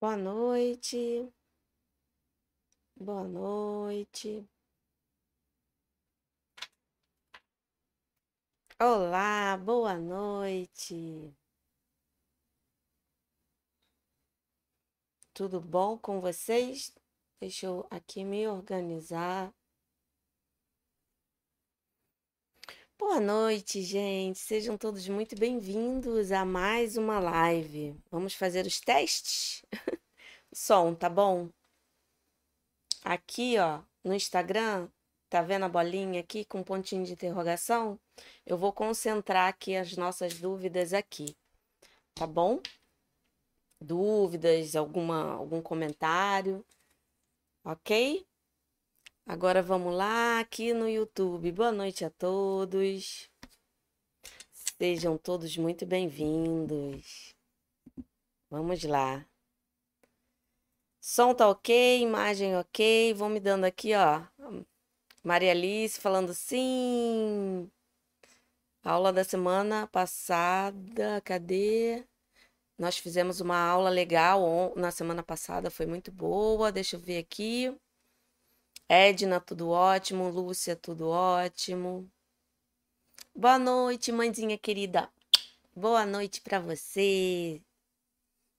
Boa noite. Boa noite. Olá, boa noite. Tudo bom com vocês? Deixa eu aqui me organizar. Boa noite, gente. Sejam todos muito bem-vindos a mais uma live. Vamos fazer os testes? Som, tá bom? Aqui, ó, no Instagram, tá vendo a bolinha aqui com um pontinho de interrogação? Eu vou concentrar aqui as nossas dúvidas aqui, tá bom? Dúvidas, alguma algum comentário, ok? Agora vamos lá aqui no YouTube. Boa noite a todos. Sejam todos muito bem-vindos. Vamos lá. Som tá ok, imagem ok. Vão me dando aqui, ó. Maria Alice falando sim. Aula da semana passada, cadê? Nós fizemos uma aula legal na semana passada, foi muito boa. Deixa eu ver aqui. Edna, tudo ótimo. Lúcia, tudo ótimo. Boa noite, mãezinha querida. Boa noite para você.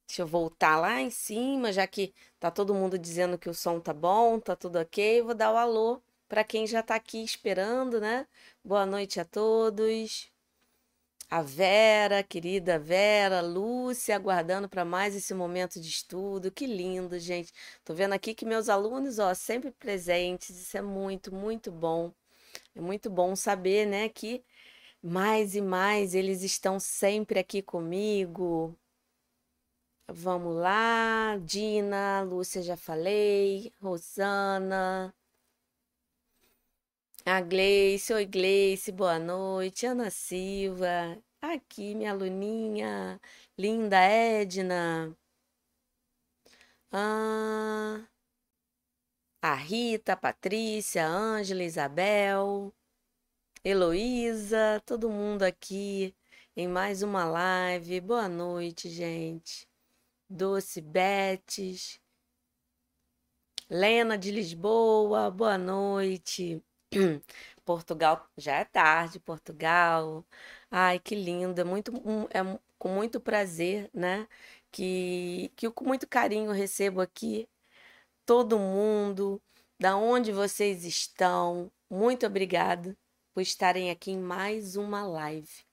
Deixa eu voltar lá em cima, já que tá todo mundo dizendo que o som tá bom, tá tudo ok. Vou dar o alô para quem já tá aqui esperando, né? Boa noite a todos a Vera, querida Vera, Lúcia, aguardando para mais esse momento de estudo. Que lindo, gente. Tô vendo aqui que meus alunos, ó, sempre presentes. Isso é muito, muito bom. É muito bom saber, né, que mais e mais eles estão sempre aqui comigo. Vamos lá, Dina, Lúcia já falei, Rosana, a Gleice, oi Gleice, boa noite. Ana Silva, aqui minha aluninha, linda Edna. Ah, a Rita, a Patrícia, a Ângela, Isabel, Heloísa, todo mundo aqui em mais uma live. Boa noite, gente. Doce Betes, Lena de Lisboa, boa noite. Portugal, já é tarde, Portugal. Ai, que lindo, é muito, é com muito prazer, né? Que, que eu com muito carinho recebo aqui todo mundo, da onde vocês estão. Muito obrigada por estarem aqui em mais uma live.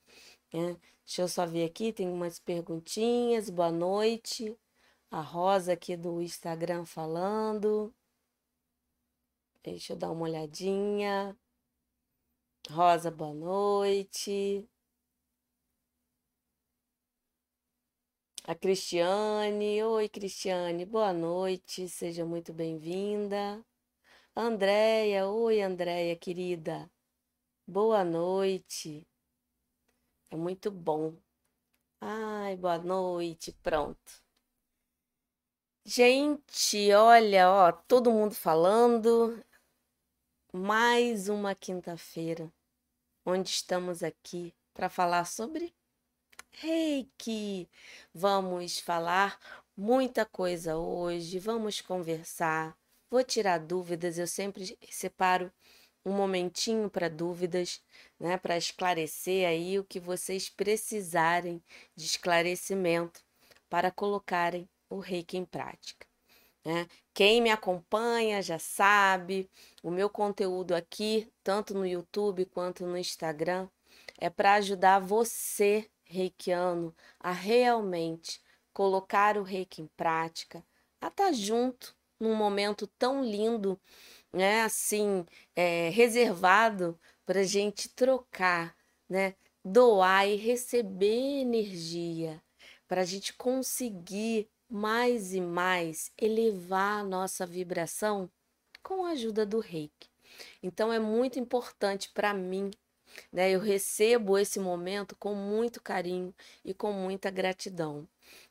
Né? Deixa eu só ver aqui, tem umas perguntinhas. Boa noite. A Rosa aqui do Instagram falando. Deixa eu dar uma olhadinha. Rosa, boa noite. A Cristiane, oi Cristiane, boa noite, seja muito bem-vinda. Andréia, oi Andréia, querida, boa noite. É muito bom. Ai, boa noite, pronto. Gente, olha, ó, todo mundo falando mais uma quinta-feira, onde estamos aqui para falar sobre reiki. Vamos falar muita coisa hoje, vamos conversar, vou tirar dúvidas. Eu sempre separo um momentinho para dúvidas, né, para esclarecer aí o que vocês precisarem de esclarecimento para colocarem o reiki em prática. Né? Quem me acompanha já sabe, o meu conteúdo aqui, tanto no YouTube quanto no Instagram, é para ajudar você, reikiano, a realmente colocar o reiki em prática, a estar tá junto num momento tão lindo, né? Assim, é, reservado para a gente trocar, né? Doar e receber energia, para a gente conseguir mais e mais elevar a nossa vibração com a ajuda do reiki. Então é muito importante para mim, né? Eu recebo esse momento com muito carinho e com muita gratidão.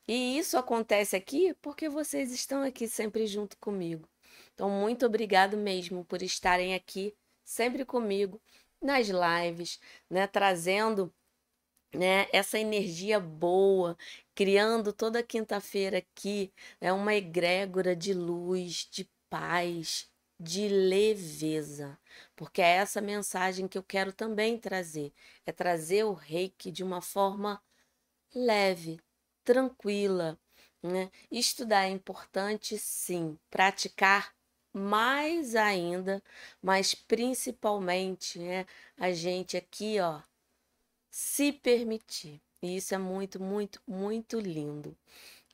E isso acontece aqui porque vocês estão aqui sempre junto comigo. Então, muito obrigado mesmo por estarem aqui sempre comigo nas lives, né? Trazendo né, essa energia boa criando toda quinta-feira aqui é uma egrégora de luz, de paz, de leveza, porque é essa mensagem que eu quero também trazer, é trazer o reiki de uma forma leve, tranquila, né? Estudar é importante, sim, praticar mais ainda, mas principalmente, né, a gente aqui, ó, se permitir. E isso é muito, muito, muito lindo.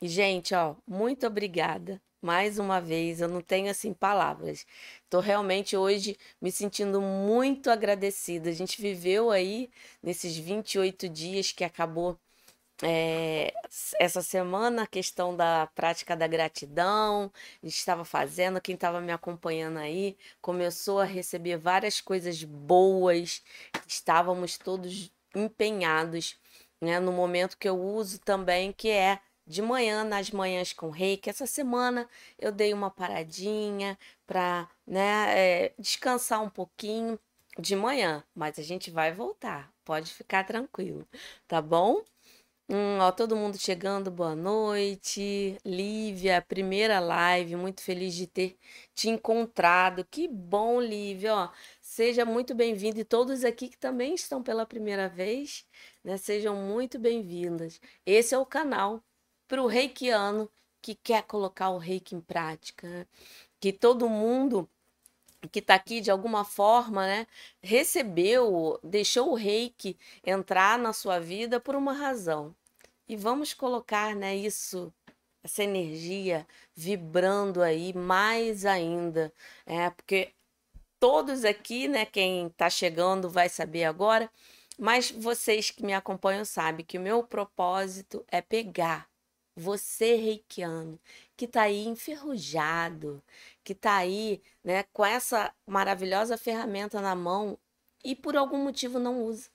E, gente, ó, muito obrigada mais uma vez, eu não tenho assim palavras. Estou realmente hoje me sentindo muito agradecida. A gente viveu aí nesses 28 dias que acabou é, essa semana a questão da prática da gratidão, estava fazendo, quem estava me acompanhando aí começou a receber várias coisas boas, estávamos todos empenhados, né, no momento que eu uso também, que é de manhã, nas manhãs com reiki. Essa semana eu dei uma paradinha para né, é, descansar um pouquinho de manhã, mas a gente vai voltar, pode ficar tranquilo, tá bom? Hum, ó, todo mundo chegando, boa noite. Lívia, primeira live, muito feliz de ter te encontrado. Que bom, Lívia, ó. Seja muito bem-vindo e todos aqui que também estão pela primeira vez, né? Sejam muito bem-vindas. Esse é o canal para o reikiano que quer colocar o reiki em prática? Que todo mundo que está aqui de alguma forma, né, recebeu, deixou o reiki entrar na sua vida por uma razão. E vamos colocar, né, isso, essa energia vibrando aí mais ainda, é, porque todos aqui, né, quem está chegando vai saber agora, mas vocês que me acompanham sabem que o meu propósito é pegar você reikiano que está aí enferrujado, que está aí, né, com essa maravilhosa ferramenta na mão e por algum motivo não usa.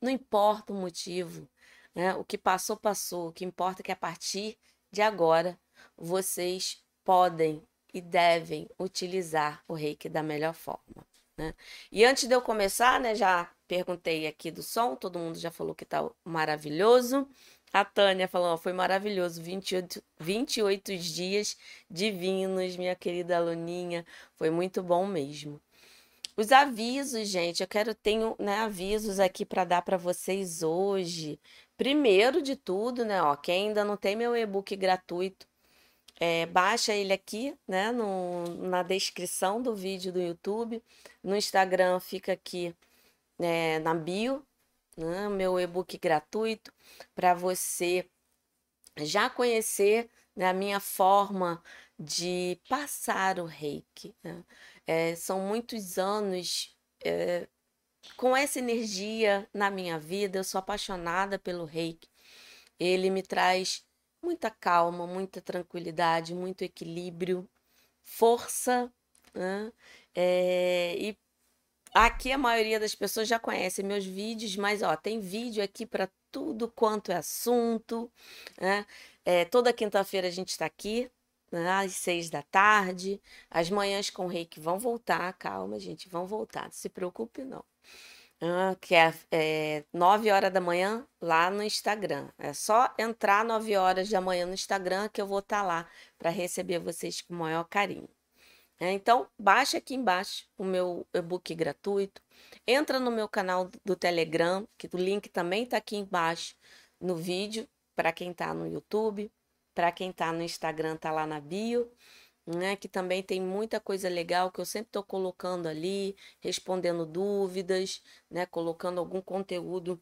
Não importa o motivo, né? O que passou, passou. O que importa é que a partir de agora vocês podem e devem utilizar o reiki da melhor forma. Né? E antes de eu começar, né, já perguntei aqui do som, todo mundo já falou que tá maravilhoso. A Tânia falou, foi maravilhoso, 28, 28 dias divinos, minha querida aluninha, foi muito bom mesmo. Os avisos, gente, eu quero tenho, né, avisos aqui para dar para vocês hoje. Primeiro de tudo, né, ó, quem ainda não tem meu e-book gratuito, é, baixa ele aqui, né, no, na descrição do vídeo do YouTube. No Instagram fica aqui né, na bio, né, meu e-book gratuito, para você já conhecer né, a minha forma de passar o reiki. Né? É, são muitos anos é, com essa energia na minha vida. Eu sou apaixonada pelo reiki. Ele me traz muita calma, muita tranquilidade, muito equilíbrio, força. Né? É, e aqui a maioria das pessoas já conhece meus vídeos, mas ó, tem vídeo aqui para tudo quanto é assunto. Né? É, toda quinta-feira a gente está aqui, né, às seis da tarde. As manhãs com reiki vão voltar, calma, gente, vão voltar, não se preocupe não. Que é, é 9 horas da manhã lá no Instagram. É só entrar 9 horas da manhã no Instagram que eu vou estar tá lá para receber vocês com o maior carinho. É, então, baixa aqui embaixo o meu e-book gratuito. Entra no meu canal do Telegram, que o link também está aqui embaixo no vídeo, para quem está no YouTube, para quem está no Instagram, está lá na bio né? Que também tem muita coisa legal que eu sempre estou colocando ali, respondendo dúvidas, né? Colocando algum conteúdo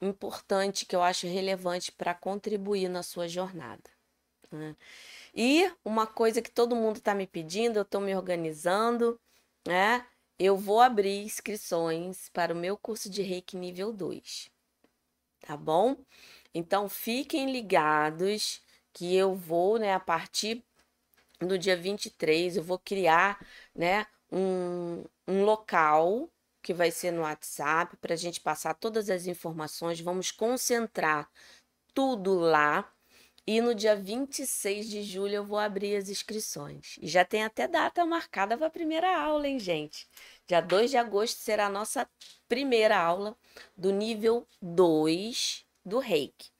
importante que eu acho relevante para contribuir na sua jornada. Né? E uma coisa que todo mundo está me pedindo, eu estou me organizando, né? Eu vou abrir inscrições para o meu curso de Reiki nível 2. Tá bom? Então fiquem ligados que eu vou, né, a partir no dia 23 eu vou criar, né, um, um local que vai ser no WhatsApp para a gente passar todas as informações. Vamos concentrar tudo lá. E no dia 26 de julho eu vou abrir as inscrições. E já tem até data marcada para a primeira aula, hein, gente? Dia 2 de agosto será a nossa primeira aula do nível 2 do Reiki.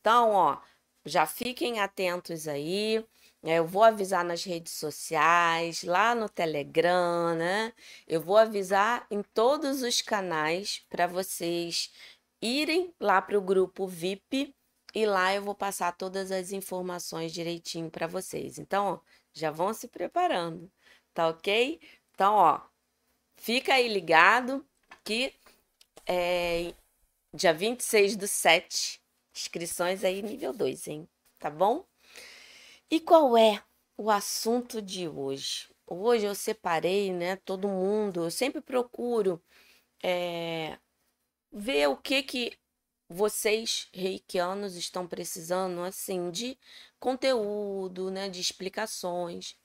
Então, ó, já fiquem atentos aí. É, eu vou avisar nas redes sociais, lá no Telegram, né? Eu vou avisar em todos os canais para vocês irem lá para o grupo VIP e lá eu vou passar todas as informações direitinho para vocês. Então, ó, já vão se preparando, tá ok? Então, ó, fica aí ligado que é dia 26 do 7, inscrições aí nível 2, hein? Tá bom? E qual é o assunto de hoje? Hoje eu separei, né, todo mundo, eu sempre procuro é, ver o que que vocês reikianos estão precisando, assim, de conteúdo, né, de explicações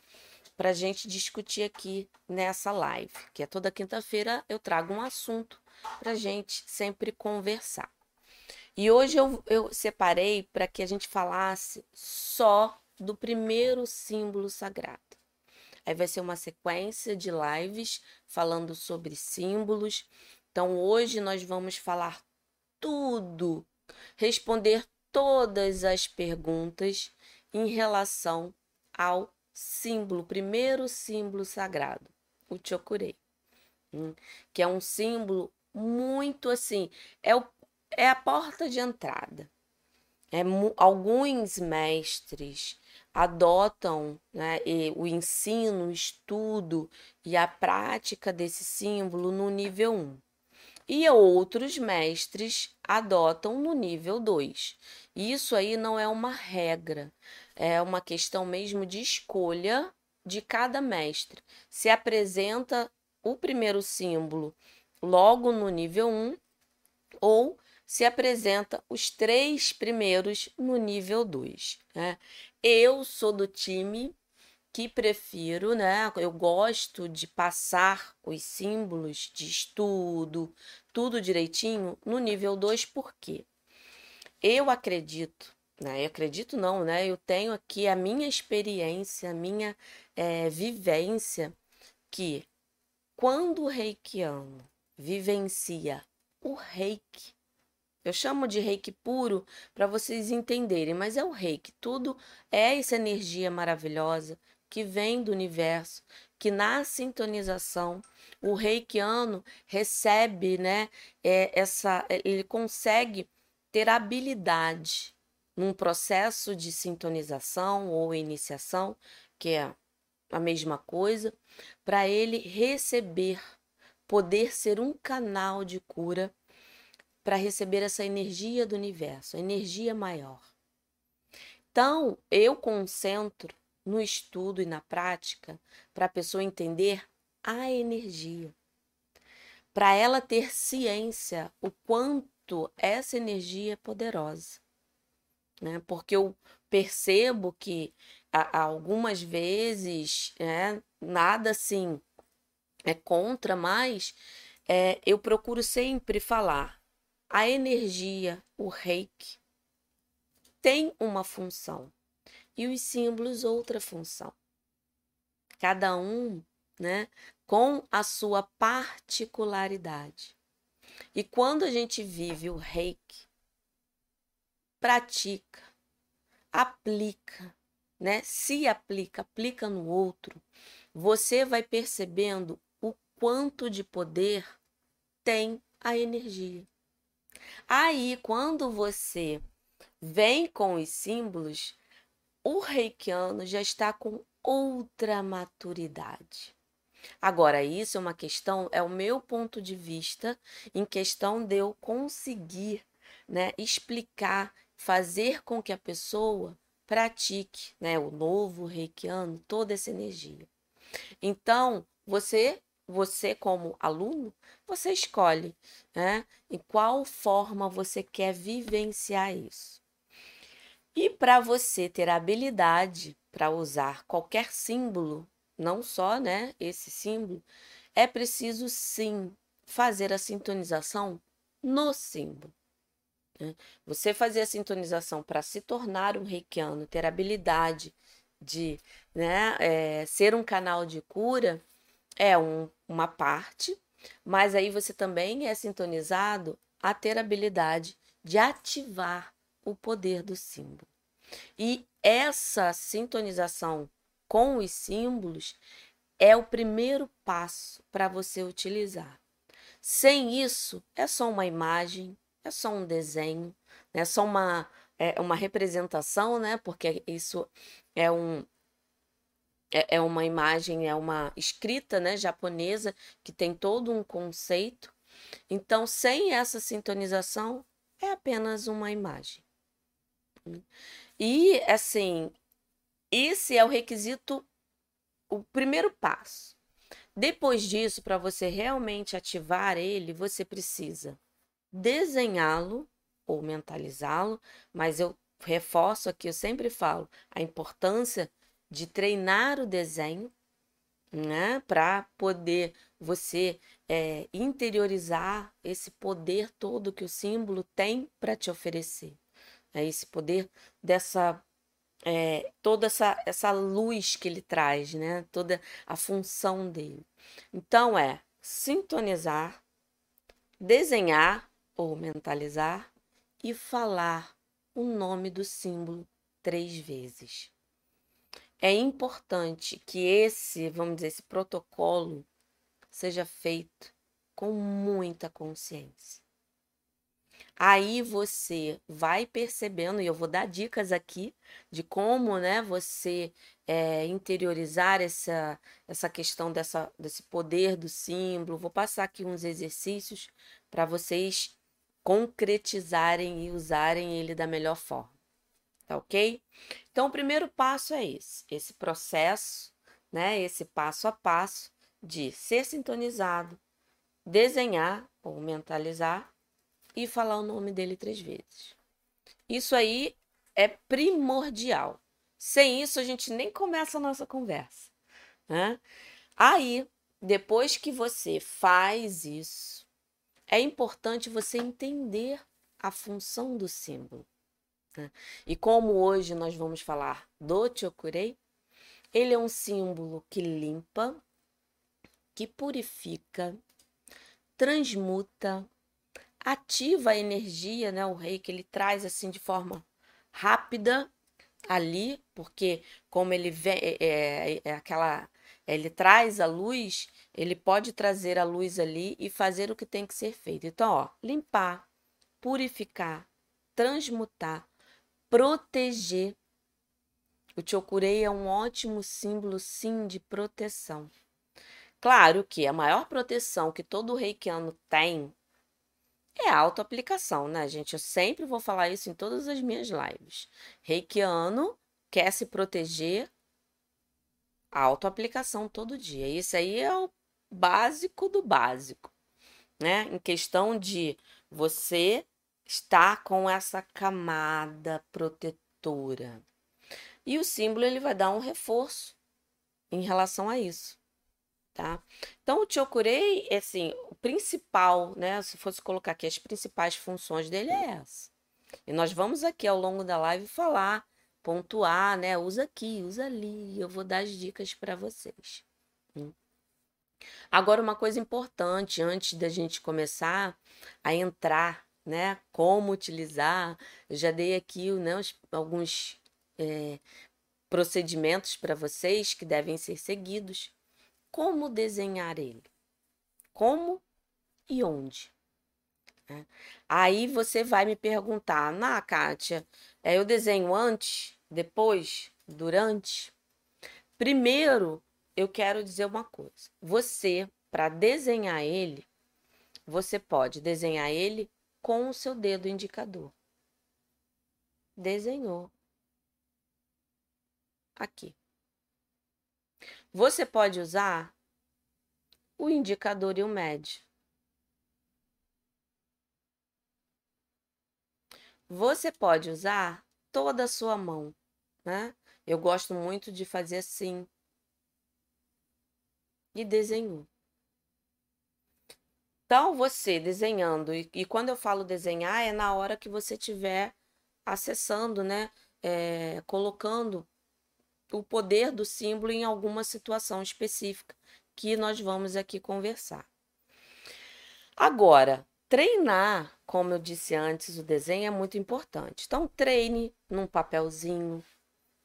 para a gente discutir aqui nessa live, que é toda quinta-feira eu trago um assunto para gente sempre conversar. E hoje eu, eu separei para que a gente falasse só do primeiro símbolo sagrado. Aí vai ser uma sequência de lives falando sobre símbolos. Então hoje nós vamos falar tudo, responder todas as perguntas em relação ao símbolo, primeiro símbolo sagrado, o Chokurei, hum, que é um símbolo muito assim, é, o, é a porta de entrada. É, alguns mestres adotam né, o ensino, o estudo e a prática desse símbolo no nível 1. E outros mestres adotam no nível 2. Isso aí não é uma regra, é uma questão mesmo de escolha de cada mestre. Se apresenta o primeiro símbolo logo no nível 1 ou se apresenta os três primeiros no nível 2. Né? Eu sou do time que prefiro, né? Eu gosto de passar os símbolos de estudo, tudo direitinho, no nível 2, por quê? Eu acredito, né? Eu acredito não, né? Eu tenho aqui a minha experiência, a minha é, vivência, que quando o reikiano vivencia o reiki, eu chamo de reiki puro para vocês entenderem, mas é o reiki. Tudo é essa energia maravilhosa que vem do universo, que na sintonização o reikiano recebe, né, é, essa, ele consegue ter habilidade num processo de sintonização ou iniciação, que é a mesma coisa, para ele receber, poder ser um canal de cura para receber essa energia do universo, a energia maior. Então, eu concentro no estudo e na prática para a pessoa entender a energia. Para ela ter ciência o quanto essa energia é poderosa. Né? Porque eu percebo que algumas vezes né, nada assim é contra, mas é, eu procuro sempre falar a energia, o reiki, tem uma função e os símbolos outra função. Cada um, né, com a sua particularidade. E quando a gente vive o reiki, pratica, aplica, né? Se aplica, aplica no outro, você vai percebendo o quanto de poder tem a energia. Aí, quando você vem com os símbolos, o reikiano já está com outra maturidade. Agora, isso é uma questão, é o meu ponto de vista em questão de eu conseguir né, explicar, fazer com que a pessoa pratique né, o novo reikiano, toda essa energia. Então, você você como aluno, você escolhe né, em qual forma você quer vivenciar isso. E para você ter habilidade para usar qualquer símbolo, não só né, esse símbolo, é preciso sim fazer a sintonização no símbolo. Né. Você fazer a sintonização para se tornar um reikiano, ter habilidade de né, é, ser um canal de cura, é um, uma parte, mas aí você também é sintonizado a ter a habilidade de ativar o poder do símbolo. E essa sintonização com os símbolos é o primeiro passo para você utilizar. Sem isso, é só uma imagem, é só um desenho, é só uma, é uma representação, né? Porque isso é um, é, é uma imagem, é uma escrita né, japonesa que tem todo um conceito. Então, sem essa sintonização, é apenas uma imagem. E, assim, esse é o requisito, o primeiro passo. Depois disso, para você realmente ativar ele, você precisa desenhá-lo ou mentalizá-lo, mas eu reforço aqui, eu sempre falo a importância de treinar o desenho, né, para poder você é, interiorizar esse poder todo que o símbolo tem para te oferecer, é esse poder dessa é, toda essa, essa luz que ele traz, né? Toda a função dele. Então é sintonizar, desenhar ou mentalizar e falar o nome do símbolo três vezes é importante que esse, vamos dizer, esse protocolo seja feito com muita consciência. Aí você vai percebendo, e eu vou dar dicas aqui de como né, você é, interiorizar essa, essa questão dessa, desse poder do símbolo. Vou passar aqui uns exercícios para vocês concretizarem e usarem ele da melhor forma tá ok? Então, o primeiro passo é esse, esse processo, né? Esse passo a passo de ser sintonizado, desenhar ou mentalizar e falar o nome dele três vezes. Isso aí é primordial. Sem isso, a gente nem começa a nossa conversa. Né? Aí, depois que você faz isso, é importante você entender a função do símbolo. Né? E como hoje nós vamos falar do Chokurei, ele é um símbolo que limpa, que purifica, transmuta, ativa a energia, né? O rei que ele traz assim de forma rápida ali, porque como ele vem, é, é, é aquela, ele traz a luz, ele pode trazer a luz ali e fazer o que tem que ser feito. Então, ó, limpar, purificar, transmutar, proteger. O Chokurei é um ótimo símbolo, sim, de proteção. Claro que a maior proteção que todo reikiano tem é a autoaplicação, né, gente? Eu sempre vou falar isso em todas as minhas lives. Reikiano quer se proteger, autoaplicação todo dia. Isso aí é o básico do básico, né? Em questão de você está com essa camada protetora. E o símbolo ele vai dar um reforço em relação a isso, tá? Então o Chokurei, assim, o principal, né, se fosse colocar aqui as principais funções dele é essa. E nós vamos aqui ao longo da live falar, pontuar, né, usa aqui, usa ali, eu vou dar as dicas para vocês. Hum. Agora uma coisa importante antes da gente começar a entrar né? Como utilizar. Eu já dei aqui né, alguns é, procedimentos para vocês que devem ser seguidos. Como desenhar ele? Como e onde? É. Aí você vai me perguntar, na Kátia, é, eu desenho antes, depois, durante? Primeiro, eu quero dizer uma coisa. Você, para desenhar ele, você pode desenhar ele com o seu dedo indicador. Desenhou. Aqui. Você pode usar o indicador e o médio. Você pode usar toda a sua mão, né? Eu gosto muito de fazer assim. E desenhou. Então, você desenhando, e, e quando eu falo desenhar, é na hora que você estiver acessando, né? É, colocando o poder do símbolo em alguma situação específica que nós vamos aqui conversar. Agora, Treinar, como eu disse antes, o desenho é muito importante. Então, treine num papelzinho,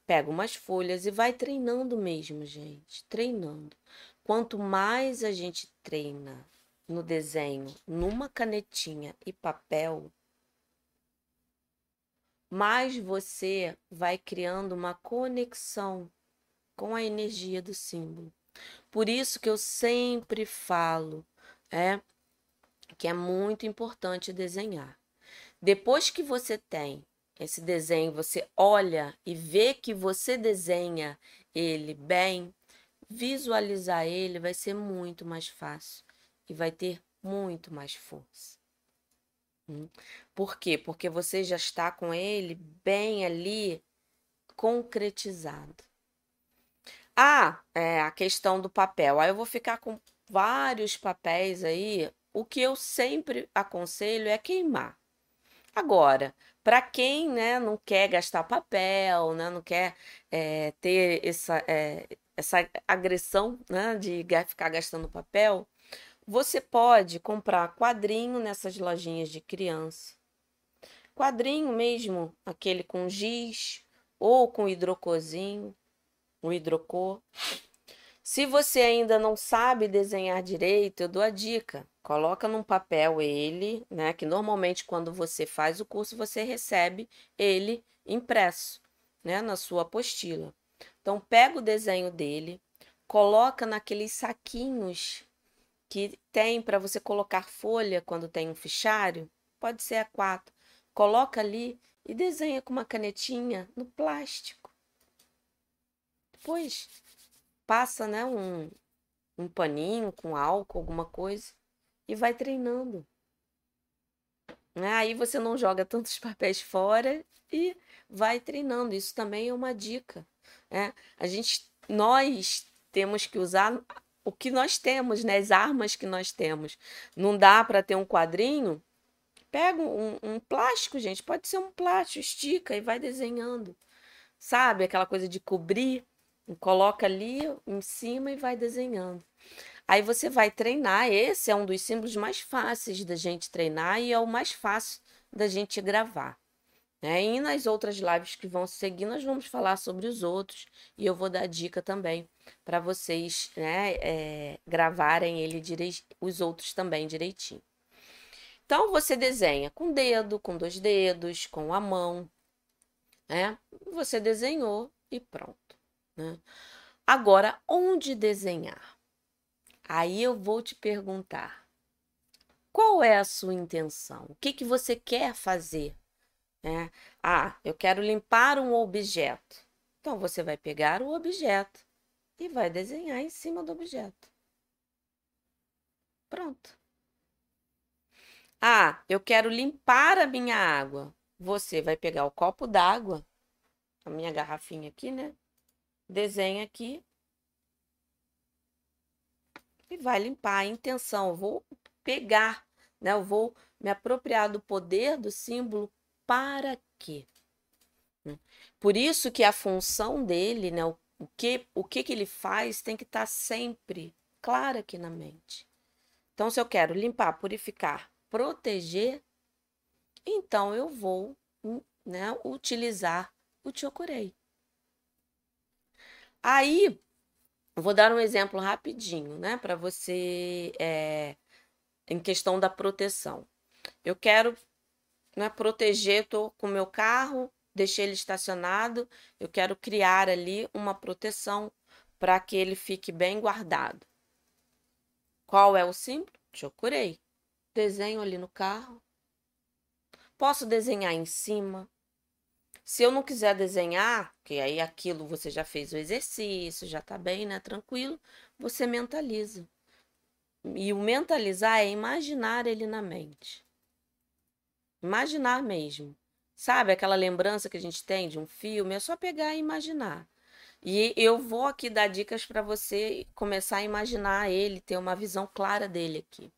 pega umas folhas e vai treinando mesmo, gente. Treinando. Quanto mais a gente treina no desenho, numa canetinha e papel, mais você vai criando uma conexão com a energia do símbolo. Por isso que eu sempre falo, é que é muito importante desenhar. Depois que você tem esse desenho, você olha e vê que você desenha ele bem, visualizar ele vai ser muito mais fácil e vai ter muito mais força. Hum. Por quê? Porque você já está com ele bem ali concretizado. Ah, é a questão do papel. Aí eu vou ficar com vários papéis aí. O que eu sempre aconselho é queimar. Agora, para quem né, não quer gastar papel, né, não quer é, ter essa, é, essa agressão né, de ficar gastando papel, você pode comprar quadrinho nessas lojinhas de criança. Quadrinho mesmo, aquele com giz ou com hidrocozinho, o hidrocor. Se você ainda não sabe desenhar direito, eu dou a dica. Coloca num papel ele, né, que normalmente quando você faz o curso você recebe ele impresso, né, na sua apostila. Então pega o desenho dele, coloca naqueles saquinhos que tem para você colocar folha quando tem um fichário, pode ser a quatro. Coloca ali e desenha com uma canetinha no plástico. Depois passa, né, um, um paninho com álcool, alguma coisa e vai treinando. Né? Aí você não joga tantos papéis fora e vai treinando. Isso também é uma dica. Né? A gente, nós temos que usar o que nós temos, né? As armas que nós temos. Não dá para ter um quadrinho? Pega um, um, plástico, gente. Pode ser um plástico, estica e vai desenhando. Sabe? Aquela coisa de cobrir. Coloca ali em cima e vai desenhando. Aí você vai treinar. Esse é um dos símbolos mais fáceis da gente treinar e é o mais fácil da gente gravar. Né? E nas outras lives que vão seguir, nós vamos falar sobre os outros e eu vou dar dica também para vocês né, é, gravarem ele direi os outros também direitinho. Então você desenha com dedo, com dois dedos, com a mão, né? Você desenhou e pronto. Né? Agora, onde desenhar? Aí eu vou te perguntar: qual é a sua intenção? O que, que você quer fazer né? Ah, eu quero limpar um objeto. Então você vai pegar o objeto e vai desenhar em cima do objeto. Pronto. Ah, eu quero limpar a minha água. Você vai pegar o copo d'água, a minha garrafinha aqui, né? Desenha aqui e vai limpar. A intenção, eu vou pegar, né? Eu vou me apropriar do poder do símbolo para quê? Né? Por isso que a função dele, né, o, que, o que, que ele faz, tem que estar tá sempre clara aqui na mente. Então, se eu quero limpar, purificar, proteger, então eu vou né, utilizar o chokurei. Aí, vou dar um exemplo rapidinho, né, para você, é, em questão da proteção. Eu quero né, proteger, estou com o meu carro, deixei ele estacionado, eu quero criar ali uma proteção para que ele fique bem guardado. Qual é o símbolo? Chokurei. Desenho ali no carro. Posso desenhar em cima. Se eu não quiser desenhar, que aí aquilo você já fez o exercício, já está bem, né? Tranquilo, você mentaliza. E o mentalizar é imaginar ele na mente. Imaginar mesmo. Sabe aquela lembrança que a gente tem de um filme? É só pegar e imaginar. E eu vou aqui dar dicas para você começar a imaginar ele, ter uma visão clara dele aqui.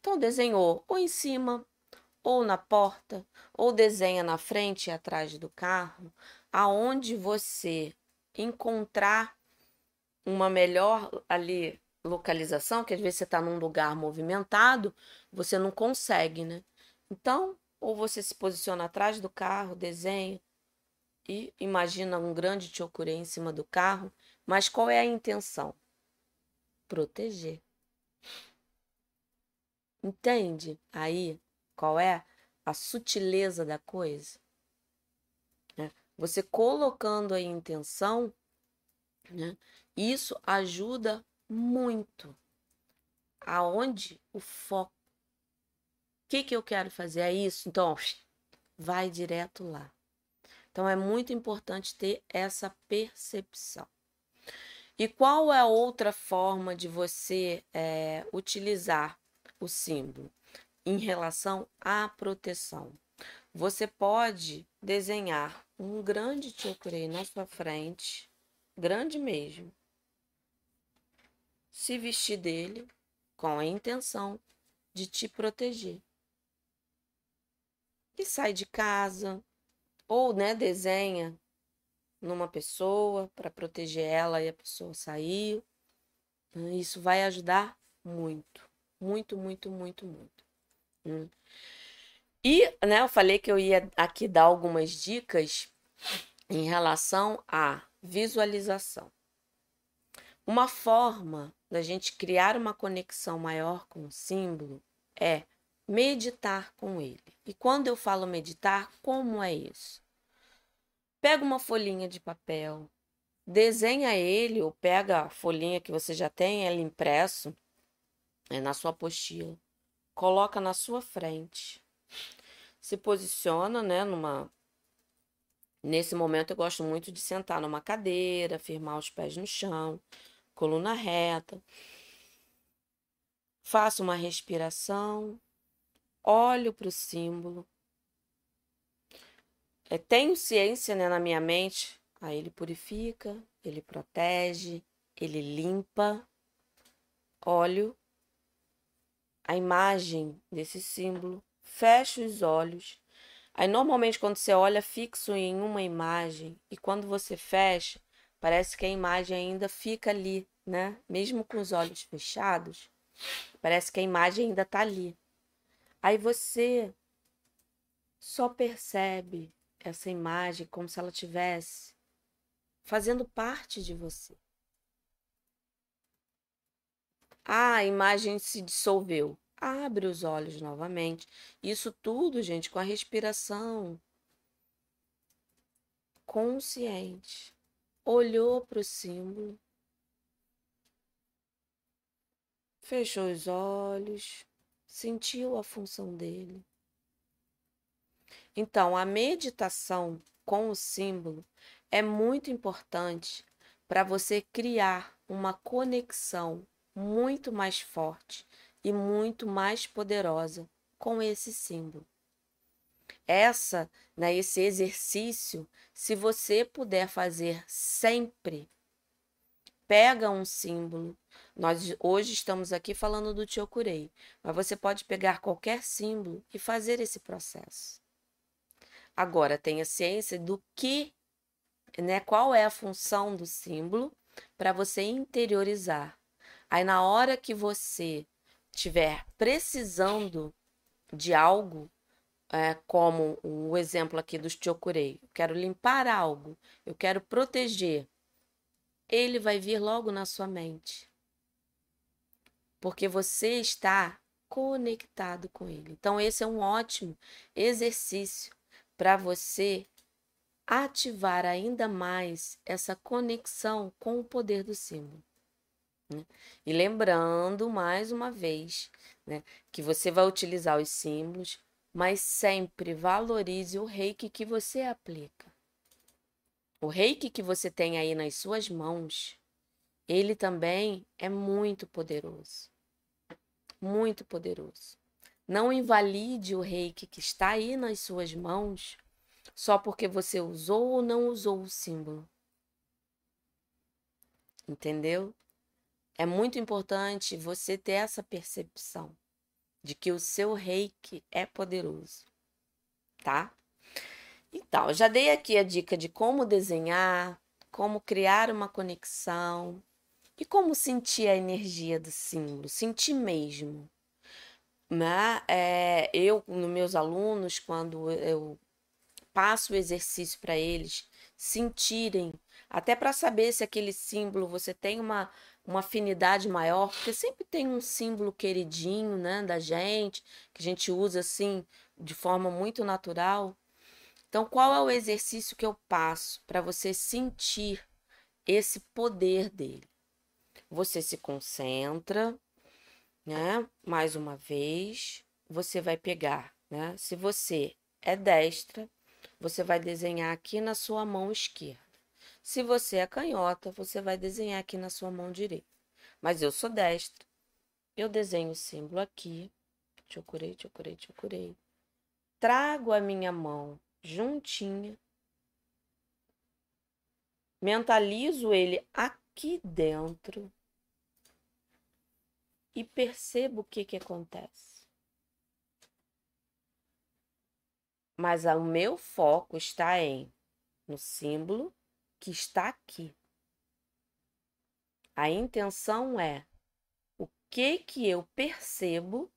Então, desenhou ou em cima, ou na porta, ou desenha na frente e atrás do carro, aonde você encontrar uma melhor ali localização, que às vezes você está num lugar movimentado, você não consegue, né? Então, ou você se posiciona atrás do carro, desenha e imagina um grande chokure em cima do carro, mas qual é a intenção? Proteger. Entende aí qual é a sutileza da coisa? Né? Você colocando a intenção, né? isso ajuda muito. Aonde o foco? Que, que eu quero fazer? É isso? Então, vai direto lá. Então, é muito importante ter essa percepção. E qual é a outra forma de você é, utilizar o símbolo em relação à proteção? Você pode desenhar um grande chokurei na sua frente, grande mesmo, se vestir dele com a intenção de te proteger. E sai de casa, ou né, desenha numa pessoa para proteger ela e a pessoa saiu. Isso vai ajudar muito, muito, muito, muito, muito. Hum. E, né, eu falei que eu ia aqui dar algumas dicas em relação à visualização. Uma forma da gente criar uma conexão maior com o símbolo é meditar com ele. E quando eu falo meditar, como é isso? Pega uma folhinha de papel, desenha ele ou pega a folhinha que você já tem, ela impresso é, na sua apostila, coloca na sua frente, se posiciona, né, numa Nesse momento eu gosto muito de sentar numa cadeira, firmar os pés no chão, coluna reta. Faço uma respiração, olho para o símbolo. É, tenho ciência né, na minha mente. Aí ele purifica, ele protege, ele limpa. Olho a imagem desse símbolo, fecho os olhos. Aí, normalmente, quando você olha fixo em uma imagem e quando você fecha, Parece que a imagem ainda fica ali, né? Mesmo com os olhos fechados, parece que a imagem ainda está ali. Aí você só percebe essa imagem como se ela tivesse fazendo parte de você. Ah, a imagem se dissolveu. Abre os olhos novamente. Isso tudo, gente, com a respiração consciente olhou para o símbolo, fechou os olhos, sentiu a função dele. Então, a meditação com o símbolo é muito importante para você criar uma conexão muito mais forte e muito mais poderosa com esse símbolo essa, né, esse exercício, se você puder fazer sempre, pega um símbolo. Nós hoje estamos aqui falando do Chokurei, mas você pode pegar qualquer símbolo e fazer esse processo. Agora, tenha ciência do que, né, qual é a função do símbolo para você interiorizar. Aí, na hora que você estiver precisando de algo, é, como o exemplo aqui dos chokurei, eu quero limpar algo, eu quero proteger, ele vai vir logo na sua mente. Porque você está conectado com ele. Então, esse é um ótimo exercício para você ativar ainda mais essa conexão com o poder do símbolo. Né? E lembrando mais uma vez né, que você vai utilizar os símbolos mas sempre valorize o reiki que você aplica. O reiki que você tem aí nas suas mãos, ele também é muito poderoso. Muito poderoso. Não invalide o reiki que está aí nas suas mãos só porque você usou ou não usou o símbolo. Entendeu? É muito importante você ter essa percepção de que o seu reiki é poderoso, tá? Então, já dei aqui a dica de como desenhar, como criar uma conexão, E como sentir a energia do símbolo? Sentir mesmo. Né? É, eu, nos meus alunos, quando eu passo o exercício para eles sentirem, até para saber se aquele símbolo você tem uma, uma afinidade maior, porque sempre tem um símbolo queridinho né, da gente, que a gente usa assim de forma muito natural. Então, qual é o exercício que eu passo para você sentir esse poder dele? Você se concentra, né? Mais uma vez, você vai pegar, né? Se você é destra, você vai desenhar aqui na sua mão esquerda. Se você é canhota, você vai desenhar aqui na sua mão direita. Mas eu sou destra. Eu desenho o símbolo aqui. Chocurei, chocurei, chocurei. Trago a minha mão juntinha. Mentalizo ele aqui dentro e percebo o que, que acontece. Mas o meu foco está em no símbolo que está aqui. A intenção é o que que eu percebo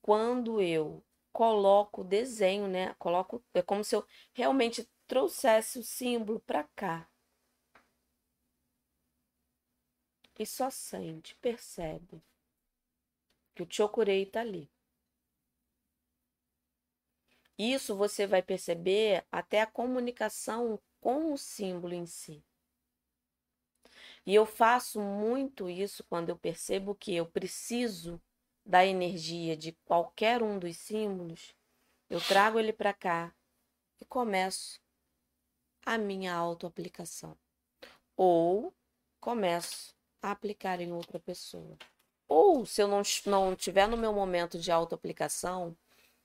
quando eu coloco o desenho, né? Coloco, é como se eu realmente trouxesse o símbolo para cá. E só sente, percebe que o chokurei está ali. Isso você vai perceber até a comunicação com o símbolo em si. E eu faço muito isso quando eu percebo que eu preciso da energia de qualquer um dos símbolos, eu trago ele para cá e começo a minha autoaplicação. Ou começo a aplicar em outra pessoa. Ou se eu não, não estiver no meu momento de autoaplicação,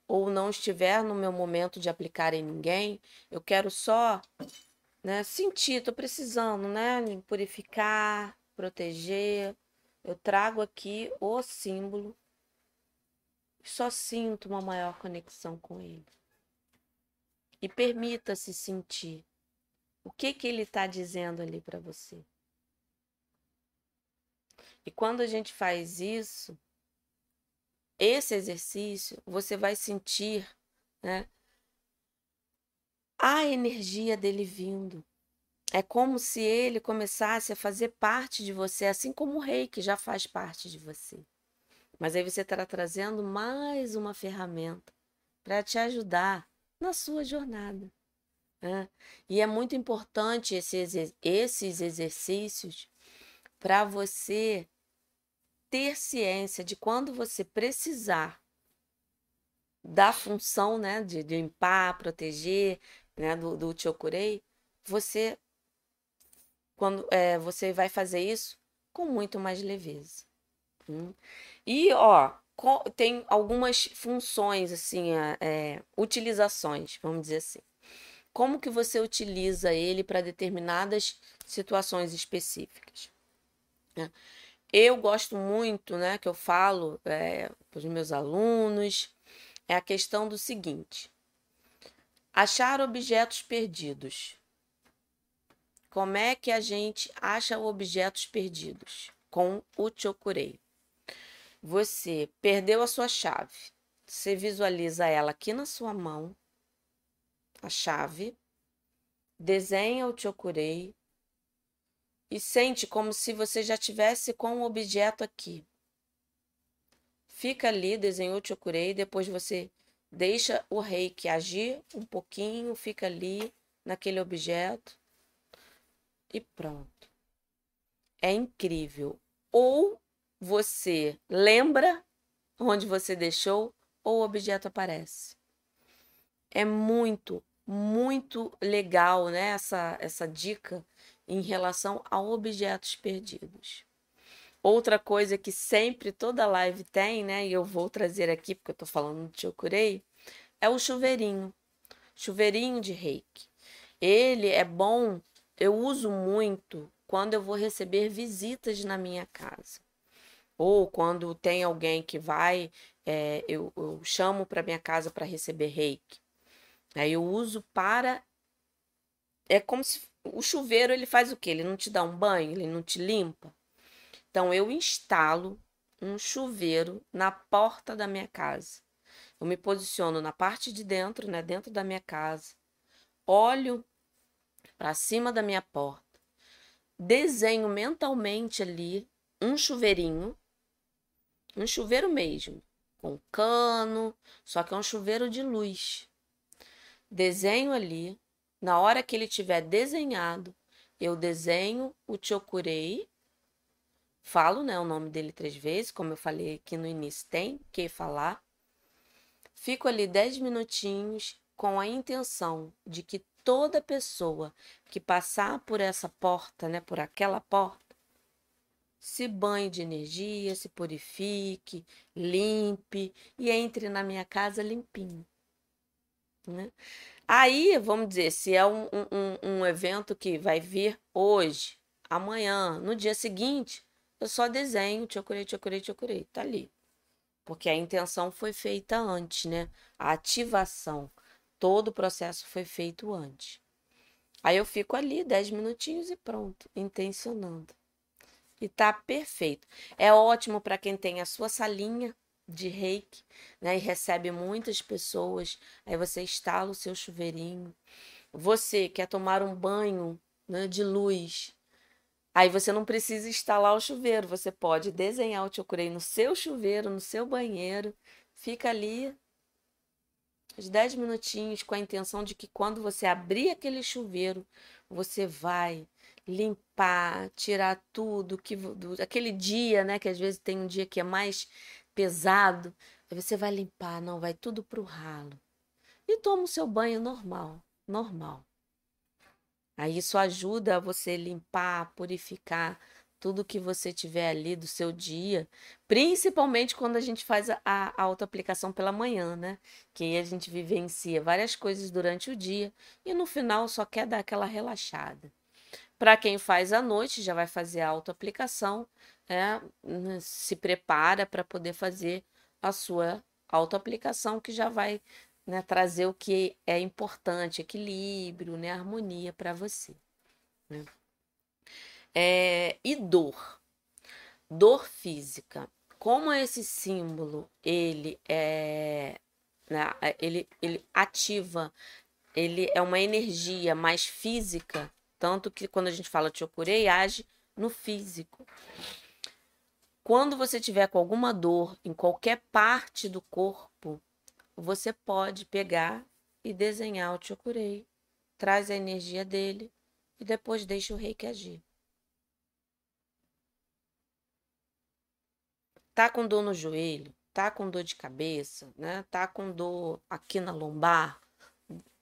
ou não estiver no meu momento de aplicar em ninguém, eu quero só né, sentir, estou precisando, né, purificar, proteger. Eu trago aqui o símbolo só sinto uma maior conexão com ele. E permita-se sentir o que que ele está dizendo ali para você. E quando a gente faz isso, esse exercício, você vai sentir, né, a energia dele vindo. É como se ele começasse a fazer parte de você, assim como o rei que já faz parte de você. Mas aí você estará trazendo mais uma ferramenta para te ajudar na sua jornada. Né? E é muito importante esses, esses exercícios para você ter ciência de quando você precisar da função né, de, limpar, proteger né, do, do Chokurei, você, quando, é, você vai fazer isso com muito mais leveza. Hum? E, ó, tem algumas funções, assim, é, utilizações, vamos dizer assim. Como que você utiliza ele para determinadas situações específicas? Né? Eu gosto muito, né, que eu falo é, para os meus alunos, é a questão do seguinte: achar objetos perdidos. Como é que a gente acha objetos perdidos? Com o Chokurei. Você perdeu a sua chave. Você visualiza ela aqui na sua mão, a chave, desenha o chokurei e sente como se você já tivesse com o objeto aqui. Fica ali, desenhou chokurei, depois você deixa o reiki agir um pouquinho, fica ali naquele objeto e pronto. É incrível. Ou você lembra onde você deixou ou o objeto aparece. É muito, muito legal, né, essa, essa dica em relação a objetos perdidos. Outra coisa que sempre toda live tem, né, e eu vou trazer aqui porque eu tô falando de Chokurei, é o chuveirinho. Chuveirinho de reiki. Ele é bom, eu uso muito quando eu vou receber visitas na minha casa. Ou quando tem alguém que vai, é, eu, eu chamo para minha casa para receber reiki. Aí eu uso para. É como se o chuveiro ele faz o quê? Ele não te dá um banho, ele não te limpa. Então, eu instalo um chuveiro na porta da minha casa. Eu me posiciono na parte de dentro, né, dentro da minha casa. Olho para cima da minha porta. Desenho mentalmente ali um chuveirinho, um chuveiro mesmo, com cano, só que é um chuveiro de luz. Desenho ali, na hora que ele tiver desenhado, eu desenho o chokurei, falo né, o nome dele três vezes, como eu falei aqui no início, tem que falar. Fico ali dez minutinhos com a intenção de que toda pessoa que passar por essa porta, né, por aquela porta, se banhe de energia, se purifique, limpe e entre na minha casa limpinho. Né? Aí, vamos dizer, se é um, um, um evento que vai vir hoje, amanhã, no dia seguinte, eu só desenho, te curei, te curei, te curei, tá ali. Porque a intenção foi feita antes, né? A ativação, todo o processo foi feito antes. Aí eu fico ali 10 minutinhos e pronto, intencionando. E tá perfeito. É ótimo para quem tem a sua salinha de reiki, né? E recebe muitas pessoas. Aí você instala o seu chuveirinho. Você quer tomar um banho né, de luz. Aí você não precisa instalar o chuveiro. Você pode desenhar o chokurei no seu chuveiro, no seu banheiro. Fica ali uns 10 minutinhos com a intenção de que quando você abrir aquele chuveiro, você vai limpar, tirar tudo que do, aquele dia, né, que às vezes tem um dia que é mais pesado, aí você vai limpar, não, vai tudo pro ralo. E toma o seu banho normal, normal. Aí isso ajuda você limpar, purificar tudo que você tiver ali do seu dia, principalmente quando a gente faz a, a auto-aplicação pela manhã, né? Que aí a gente vivencia várias coisas durante o dia e no final só quer dar aquela relaxada. Para quem faz à noite, já vai fazer a auto-aplicação, é, se prepara para poder fazer a sua autoaplicação, que já vai né, trazer o que é importante, equilíbrio, né, harmonia para você. Né? É, e dor. Dor física. Como esse símbolo ele é, né, ele, ele ativa, ele é uma energia mais física, tanto que quando a gente fala de Chokurei, age no físico. Quando você tiver com alguma dor em qualquer parte do corpo, você pode pegar e desenhar o Chokurei, traz a energia dele e depois deixa o reiki agir. Tá com dor no joelho, tá com dor de cabeça, né? Tá com dor aqui na lombar,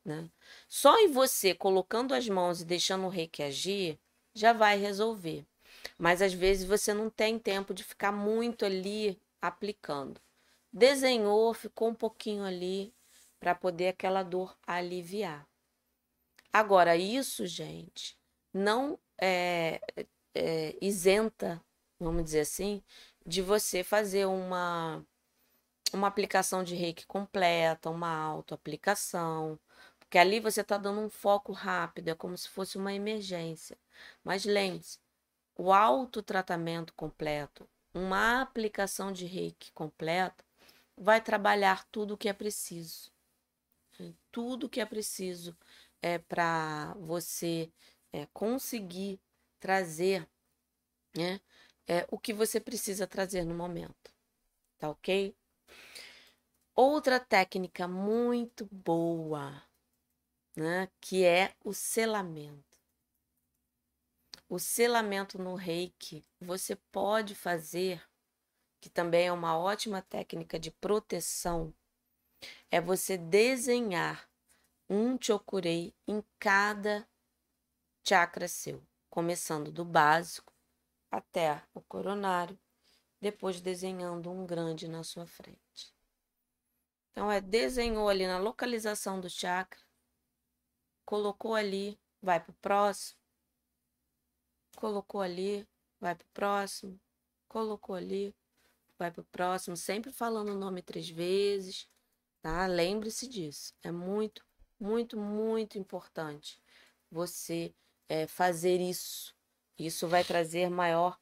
né? Só em você colocando as mãos e deixando o reiki agir, já vai resolver. Mas às vezes você não tem tempo de ficar muito ali aplicando. Desenhou, ficou um pouquinho ali para poder aquela dor aliviar. Agora, isso, gente, não é, é, isenta, vamos dizer assim, de você fazer uma, uma aplicação de reiki completa, uma autoaplicação, porque ali você está dando um foco rápido, é como se fosse uma emergência. Mas lembre-se, o autotratamento completo, uma aplicação de reiki completa, vai trabalhar tudo o que é preciso. Tudo que é preciso é para você é, conseguir trazer né, é, o que você precisa trazer no momento. Tá ok? Outra técnica muito boa, né, que é o selamento o selamento no reiki você pode fazer, que também é uma ótima técnica de proteção, é você desenhar um chokurei em cada chakra seu, começando do básico até o coronário, depois desenhando um grande na sua frente. Então é desenhou ali na localização do chakra, colocou ali, vai para o próximo, colocou ali, vai para o próximo, colocou ali, vai para o próximo, sempre falando o nome três vezes, tá? Lembre-se disso. É muito, muito, muito importante você é, fazer isso. Isso vai trazer maior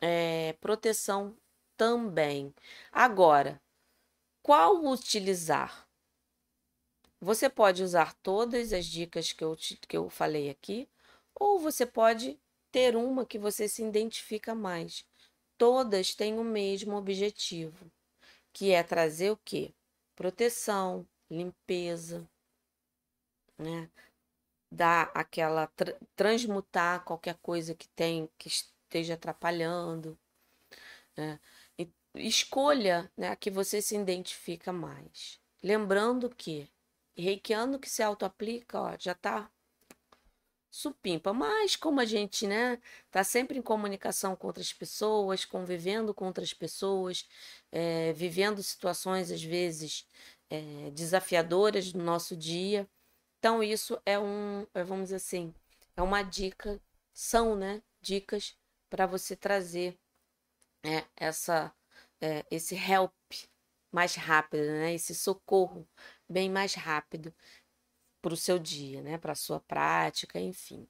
é, proteção também. Agora, qual utilizar? Você pode usar todas as dicas que eu, que eu falei aqui, ou você pode ter uma que você se identifica mais. Todas têm o mesmo objetivo, que é trazer o quê? Proteção, limpeza, né? Dar aquela tra transmutar qualquer coisa que tem que esteja atrapalhando, né? E escolha, né, a que você se identifica mais. Lembrando que reikiano que se auto-aplica, já tá supimpa. Mas como a gente, né, tá sempre em comunicação com outras pessoas, convivendo com outras pessoas, é, vivendo situações às vezes é, desafiadoras no nosso dia. Então isso é um, é, vamos dizer assim, é uma dica, são, né, dicas para você trazer é, essa, esse help mais rápido, né, esse socorro bem mais rápido para o seu dia, né? Para a sua prática, enfim.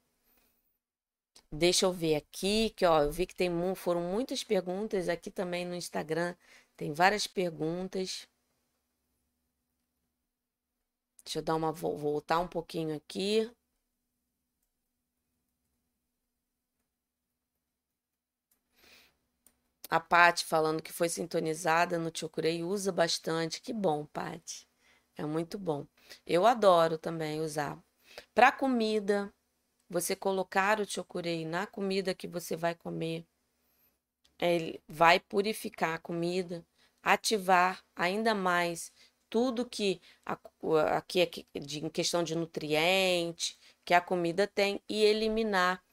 Deixa eu ver aqui, que ó, eu vi que tem foram muitas perguntas aqui também no Instagram. Tem várias perguntas. Deixa eu dar uma voltar um pouquinho aqui. A Pati falando que foi sintonizada no Chokurei usa bastante. Que bom, Pati. É muito bom. Eu adoro também usar. Para comida, você colocar o chokurei na comida que você vai comer, ele vai purificar a comida, ativar ainda mais tudo que aqui é de, em questão de nutriente que a comida tem e eliminar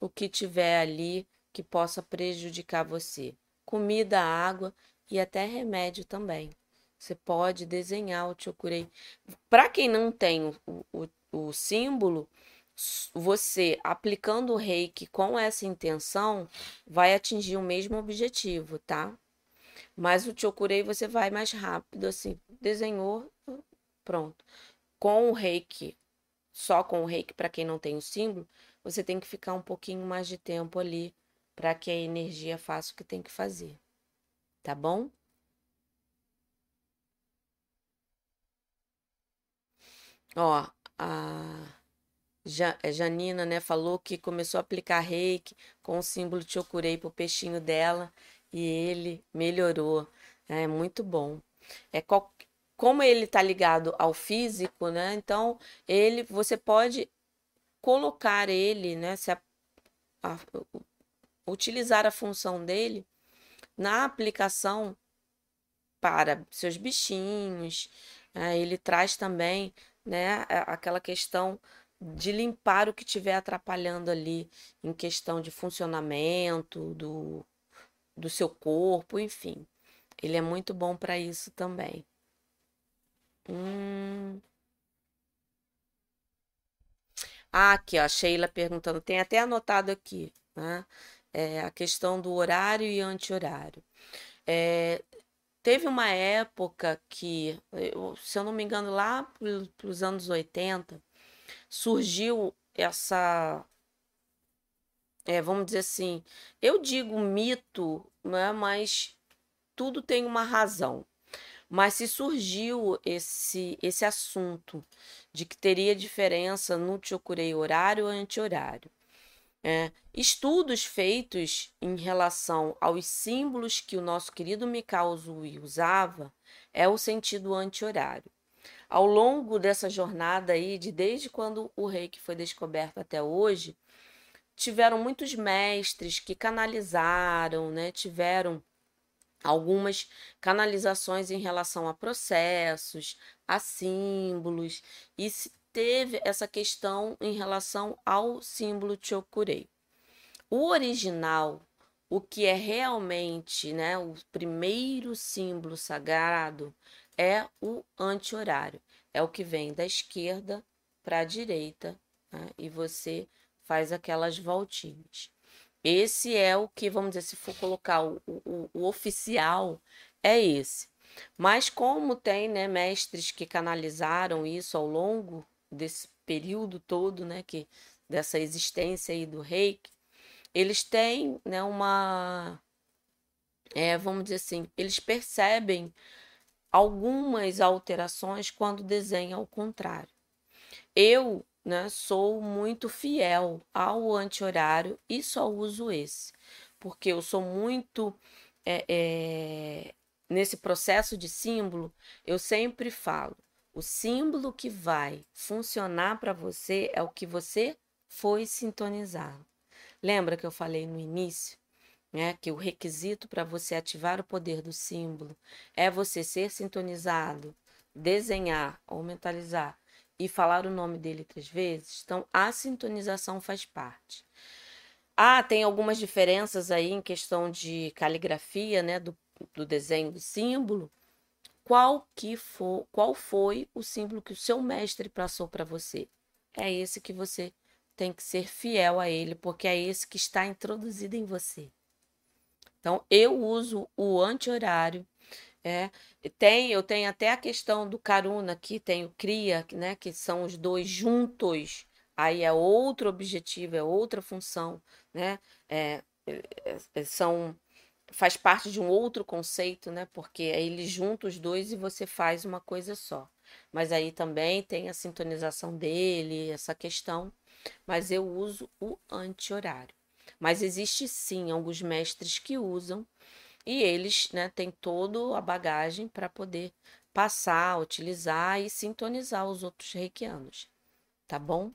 o que tiver ali que possa prejudicar você. Comida, água e até remédio também. Você pode desenhar o chokurei. Para quem não tem o, o, o símbolo, você aplicando o reiki com essa intenção vai atingir o mesmo objetivo, tá? Mas o chokurei você vai mais rápido, assim, desenhou, pronto. Com o reiki, só com o reiki, para quem não tem o símbolo, você tem que ficar um pouquinho mais de tempo ali para que a energia faça o que tem que fazer, tá bom? Ó, a é, Janina, né, falou que começou a aplicar reiki com o símbolo Chokurei pro peixinho dela e ele melhorou. É muito bom. É qual, como ele tá ligado ao físico, né? Então, ele você pode colocar ele, né, se a, a, utilizar a função dele na aplicação para seus bichinhos. É, ele traz também né? Aquela questão de limpar o que estiver atrapalhando ali em questão de funcionamento do, do seu corpo, enfim. Ele é muito bom para isso também. Hum. Ah, aqui, ó, Sheila perguntando, tem até anotado aqui, né? É, a questão do horário e anti-horário. É, Teve uma época que, se eu não me engano, lá para os anos 80, surgiu essa. É, vamos dizer assim, eu digo mito, né, mas tudo tem uma razão. Mas se surgiu esse, esse assunto de que teria diferença no Chokurei horário ou anti-horário. É, estudos feitos em relação aos símbolos que o nosso querido Mikao Zui usava é o sentido anti-horário. Ao longo dessa jornada aí, de desde quando o reiki foi descoberto até hoje, tiveram muitos mestres que canalizaram, né, tiveram algumas canalizações em relação a processos, a símbolos, e teve essa questão em relação ao símbolo Chokurei. O original, o que é realmente né, o primeiro símbolo sagrado, é o anti-horário. É o que vem da esquerda para a direita né, e você faz aquelas voltinhas. Esse é o que, vamos dizer, se for colocar o, o, o oficial, é esse. Mas como tem né, mestres que canalizaram isso ao longo desse período todo, né, que dessa existência aí do reiki, eles têm né, uma. É, vamos dizer assim, eles percebem algumas alterações quando desenham ao contrário. Eu né, sou muito fiel ao anti-horário e só uso esse, porque eu sou muito. É, é, nesse processo de símbolo, eu sempre falo: o símbolo que vai funcionar para você é o que você foi sintonizar. Lembra que eu falei no início? Né, que o requisito para você ativar o poder do símbolo é você ser sintonizado, desenhar ou mentalizar e falar o nome dele três vezes, então a sintonização faz parte. Ah, tem algumas diferenças aí em questão de caligrafia, né, do, do desenho do símbolo. Qual que for, qual foi o símbolo que o seu mestre passou para você? É esse que você tem que ser fiel a ele, porque é esse que está introduzido em você. Então, eu uso o anti-horário é, tem, eu tenho até a questão do Karuna aqui, tem o Cria, né, que são os dois juntos. Aí é outro objetivo, é outra função, né? É, é, é são faz parte de um outro conceito, né? Porque aí ele junta os dois e você faz uma coisa só. Mas aí também tem a sintonização dele, essa questão. Mas eu uso o anti-horário. Mas existe sim alguns mestres que usam e eles né, têm toda a bagagem para poder passar, utilizar e sintonizar os outros reikianos. Tá bom?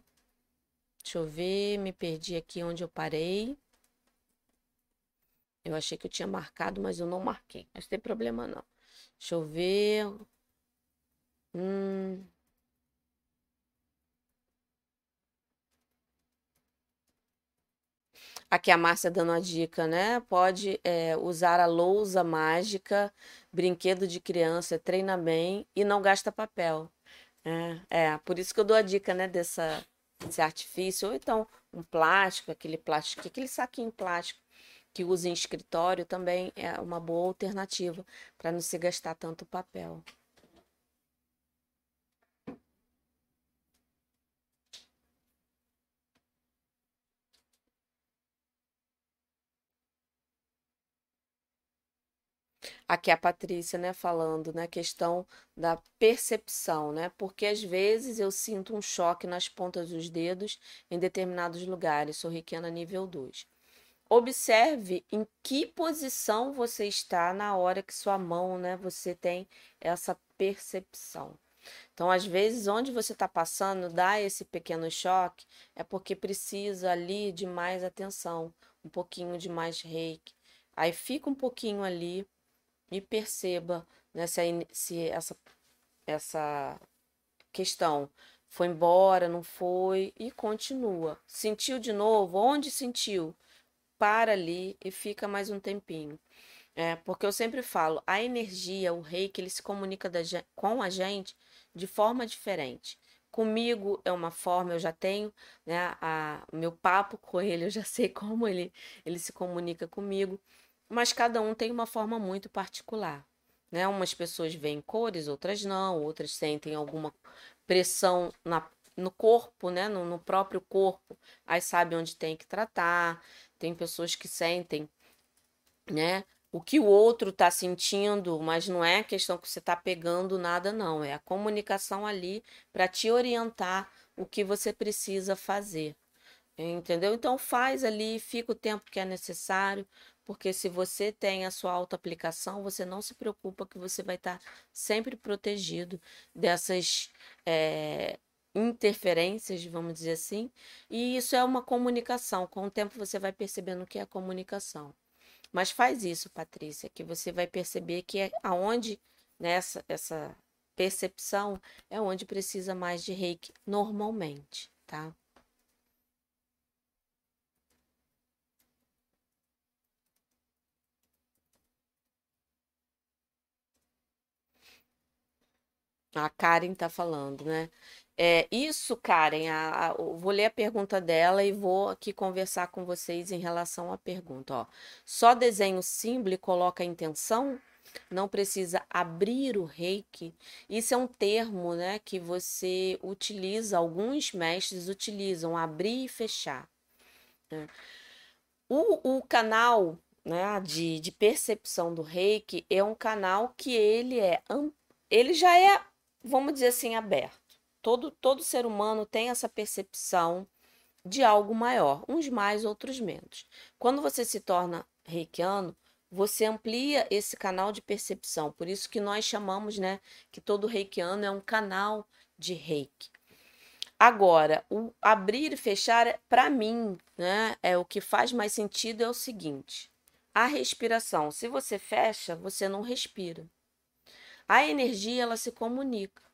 Deixa eu ver, me perdi aqui onde eu parei. Eu achei que eu tinha marcado, mas eu não marquei. Mas não tem problema não. Deixa eu ver. Hum, Aqui a Márcia dando a dica, né? Pode é, usar a lousa mágica, brinquedo de criança, treina bem e não gasta papel. É, é, por isso que eu dou a dica, né, dessa, desse artifício. Ou então um plástico, aquele plástico, aquele saquinho plástico que usa em escritório também é uma boa alternativa para não se gastar tanto papel. Aqui a Patrícia, né, falando, né, questão da percepção, né? Porque às vezes eu sinto um choque nas pontas dos dedos em determinados lugares. Sou riquiana nível 2. Observe em que posição você está na hora que sua mão, né, você tem essa percepção. Então, às vezes, onde você está passando, dá esse pequeno choque, é porque precisa ali de mais atenção, um pouquinho de mais reiki. Aí fica um pouquinho ali e perceba né, se, se essa, essa questão foi embora, não foi, e continua. Sentiu de novo? Onde sentiu? Para ali e fica mais um tempinho. É, porque eu sempre falo, a energia, o rei, que ele se comunica da, com a gente de forma diferente. Comigo é uma forma, eu já tenho né, a, meu papo com ele, eu já sei como ele, ele se comunica comigo mas cada um tem uma forma muito particular. Né? Umas pessoas veem cores, outras não, outras sentem alguma pressão na, no corpo, né? No, no, próprio corpo, aí sabe onde tem que tratar. Tem pessoas que sentem, né? O que o outro está sentindo, mas não é questão que você está pegando nada, não. É a comunicação ali para te orientar o que você precisa fazer. Entendeu? Então faz ali, fica o tempo que é necessário, porque se você tem a sua auto-aplicação, você não se preocupa que você vai estar sempre protegido dessas é, interferências, vamos dizer assim. E isso é uma comunicação. Com o tempo você vai percebendo o que é comunicação. Mas faz isso, Patrícia, que você vai perceber que é aonde nessa essa percepção é onde precisa mais de reiki normalmente, tá? A Karen está falando, né? É, isso, Karen, a, a, vou ler a pergunta dela e vou aqui conversar com vocês em relação à pergunta. Ó. Só desenho símbolo e coloca a intenção? Não precisa abrir o reiki? Isso é um termo né, que você utiliza, alguns mestres utilizam, abrir e fechar. Né? O, o canal né, de, de percepção do reiki é um canal que ele é ele já é, vamos dizer assim, aberto. Todo, todo ser humano tem essa percepção de algo maior, uns mais, outros menos. Quando você se torna reikiano, você amplia esse canal de percepção. Por isso que nós chamamos, né, que todo reikiano é um canal de reiki. Agora, o abrir e fechar, para mim, né, é o que faz mais sentido é o seguinte: a respiração. Se você fecha, você não respira. A energia ela se comunica.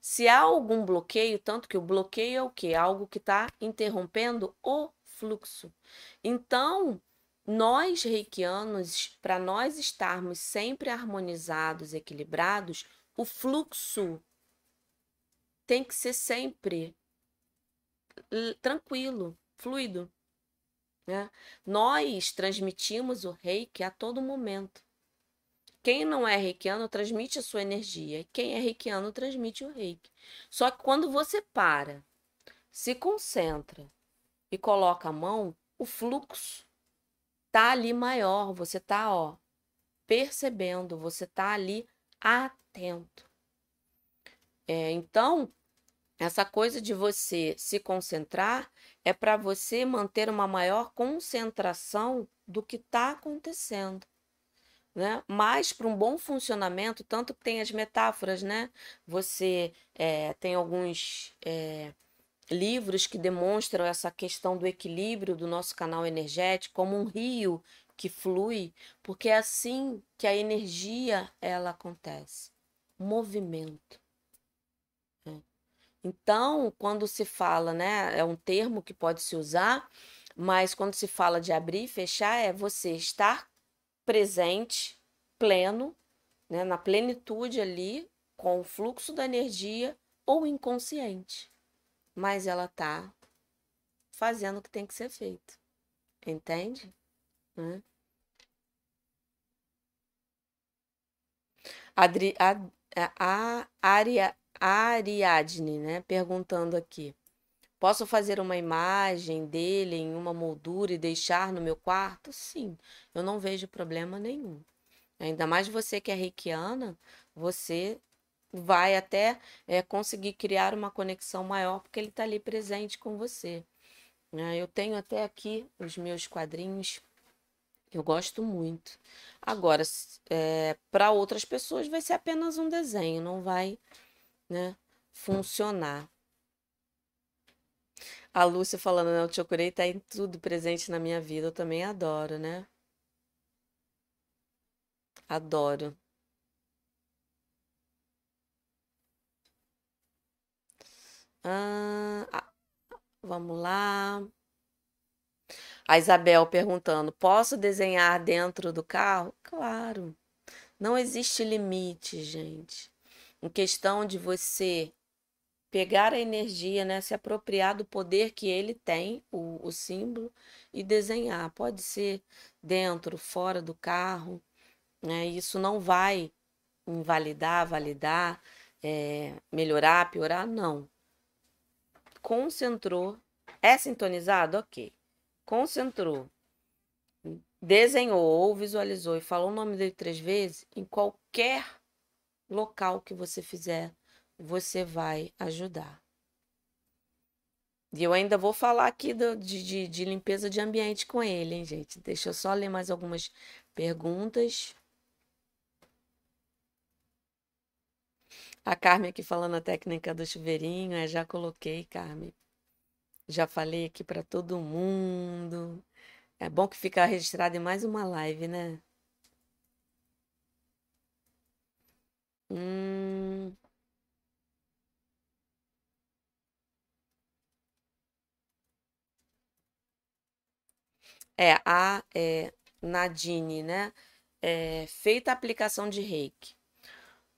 Se há algum bloqueio, tanto que o bloqueio é o que? Algo que está interrompendo o fluxo. Então, nós reikianos, para nós estarmos sempre harmonizados, equilibrados, o fluxo tem que ser sempre tranquilo, fluido. Né? Nós transmitimos o reiki a todo momento. Quem não é reikiano transmite a sua energia. Quem é reikiano transmite o reiki. Só que quando você para, se concentra e coloca a mão, o fluxo tá ali maior. Você tá, ó, percebendo, você tá ali atento. É, então, essa coisa de você se concentrar é para você manter uma maior concentração do que está acontecendo né? Mas para um bom funcionamento, tanto que tem as metáforas, né? Você é, tem alguns é, livros que demonstram essa questão do equilíbrio do nosso canal energético como um rio que flui, porque é assim que a energia ela acontece, movimento. Né? Então, quando se fala, né, é um termo que pode se usar, mas quando se fala de abrir e fechar, é você estar presente, pleno, né, na plenitude ali, com o fluxo da energia ou inconsciente. Mas ela está fazendo o que tem que ser feito. Entende? Né? Adri, a, a, a Ariadne, né? Perguntando aqui. Posso fazer uma imagem dele em uma moldura e deixar no meu quarto? Sim, eu não vejo problema nenhum. Ainda mais você que é reikiana, você vai até é, conseguir criar uma conexão maior porque ele está ali presente com você. É, eu tenho até aqui os meus quadrinhos, eu gosto muito. Agora, é, para outras pessoas vai ser apenas um desenho, não vai né, funcionar. A Lúcia falando, né? O Chokurei tá em tudo presente na minha vida. Eu também adoro, né? Adoro. Ah, vamos lá. A Isabel perguntando: posso desenhar dentro do carro? Claro. Não existe limite, gente. Em questão de você pegar a energia, né, se apropriar do poder que ele tem, o, o símbolo, e desenhar. Pode ser dentro, fora do carro, né? Isso não vai invalidar, validar, é, melhorar, piorar, não. Concentrou, é sintonizado? Ok. Concentrou, desenhou ou visualizou e falou o nome dele três vezes, em qualquer local que você fizer você vai ajudar. E eu ainda vou falar aqui do, de, de, de limpeza de ambiente com ele, hein, gente? Deixa eu só ler mais algumas perguntas. A Carmen aqui falando a técnica do chuveirinho, é, já coloquei, Carmen. Já falei aqui para todo mundo. É bom que fica registrado em mais uma live, né? Hum. É, a é, Nadine, né? É, feita a aplicação de reiki.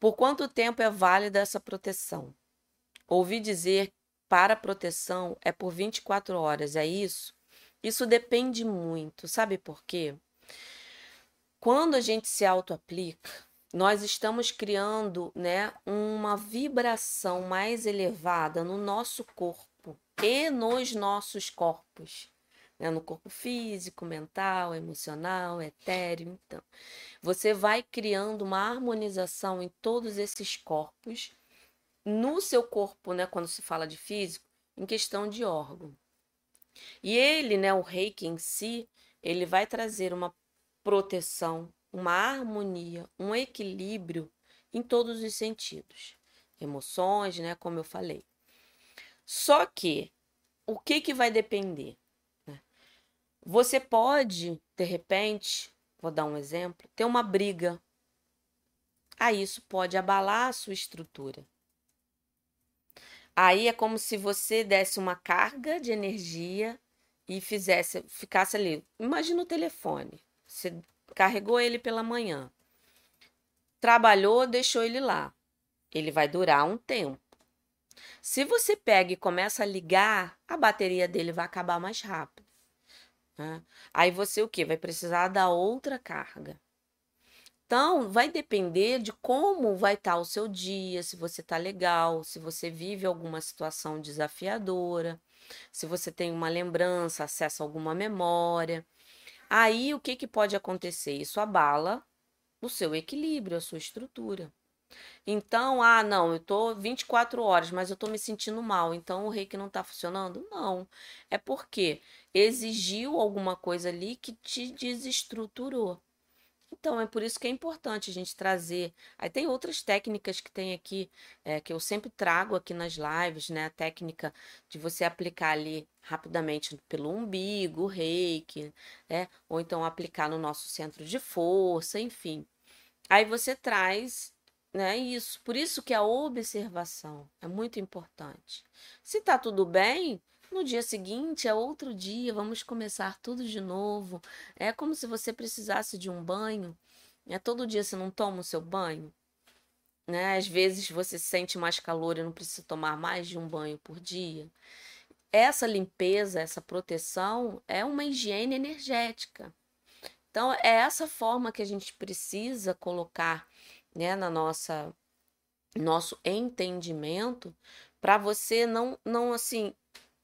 Por quanto tempo é válida essa proteção? Ouvi dizer para proteção é por 24 horas, é isso? Isso depende muito, sabe por quê? Quando a gente se auto-aplica, nós estamos criando né, uma vibração mais elevada no nosso corpo e nos nossos corpos. Né? no corpo físico, mental, emocional, etéreo. Então, você vai criando uma harmonização em todos esses corpos, no seu corpo, né? Quando se fala de físico, em questão de órgão. E ele, né, o reiki em si, ele vai trazer uma proteção, uma harmonia, um equilíbrio em todos os sentidos. Emoções, né, como eu falei. Só que o que que vai depender? Você pode, de repente, vou dar um exemplo, ter uma briga. Aí ah, isso pode abalar a sua estrutura. Aí é como se você desse uma carga de energia e fizesse, ficasse ali. Imagina o telefone. Você carregou ele pela manhã. Trabalhou, deixou ele lá. Ele vai durar um tempo. Se você pega e começa a ligar, a bateria dele vai acabar mais rápido. Né? Aí você o que? Vai precisar da outra carga. Então, vai depender de como vai estar tá o seu dia, se você está legal, se você vive alguma situação desafiadora, se você tem uma lembrança, acessa alguma memória. Aí, o que, que pode acontecer? Isso abala o seu equilíbrio, a sua estrutura. Então, ah, não, eu tô 24 horas, mas eu tô me sentindo mal, então o reiki não tá funcionando? Não. É porque exigiu alguma coisa ali que te desestruturou. Então, é por isso que é importante a gente trazer. Aí tem outras técnicas que tem aqui, é, que eu sempre trago aqui nas lives, né? A técnica de você aplicar ali rapidamente pelo umbigo, reiki, né? Ou então aplicar no nosso centro de força, enfim. Aí você traz né, isso. Por isso que a observação é muito importante. Se tá tudo bem, no dia seguinte é outro dia, vamos começar tudo de novo. É como se você precisasse de um banho. É todo dia você não toma o seu banho. Né? Às vezes você sente mais calor e não precisa tomar mais de um banho por dia. Essa limpeza, essa proteção é uma higiene energética. Então, é essa forma que a gente precisa colocar né, na nossa nosso entendimento para você não não assim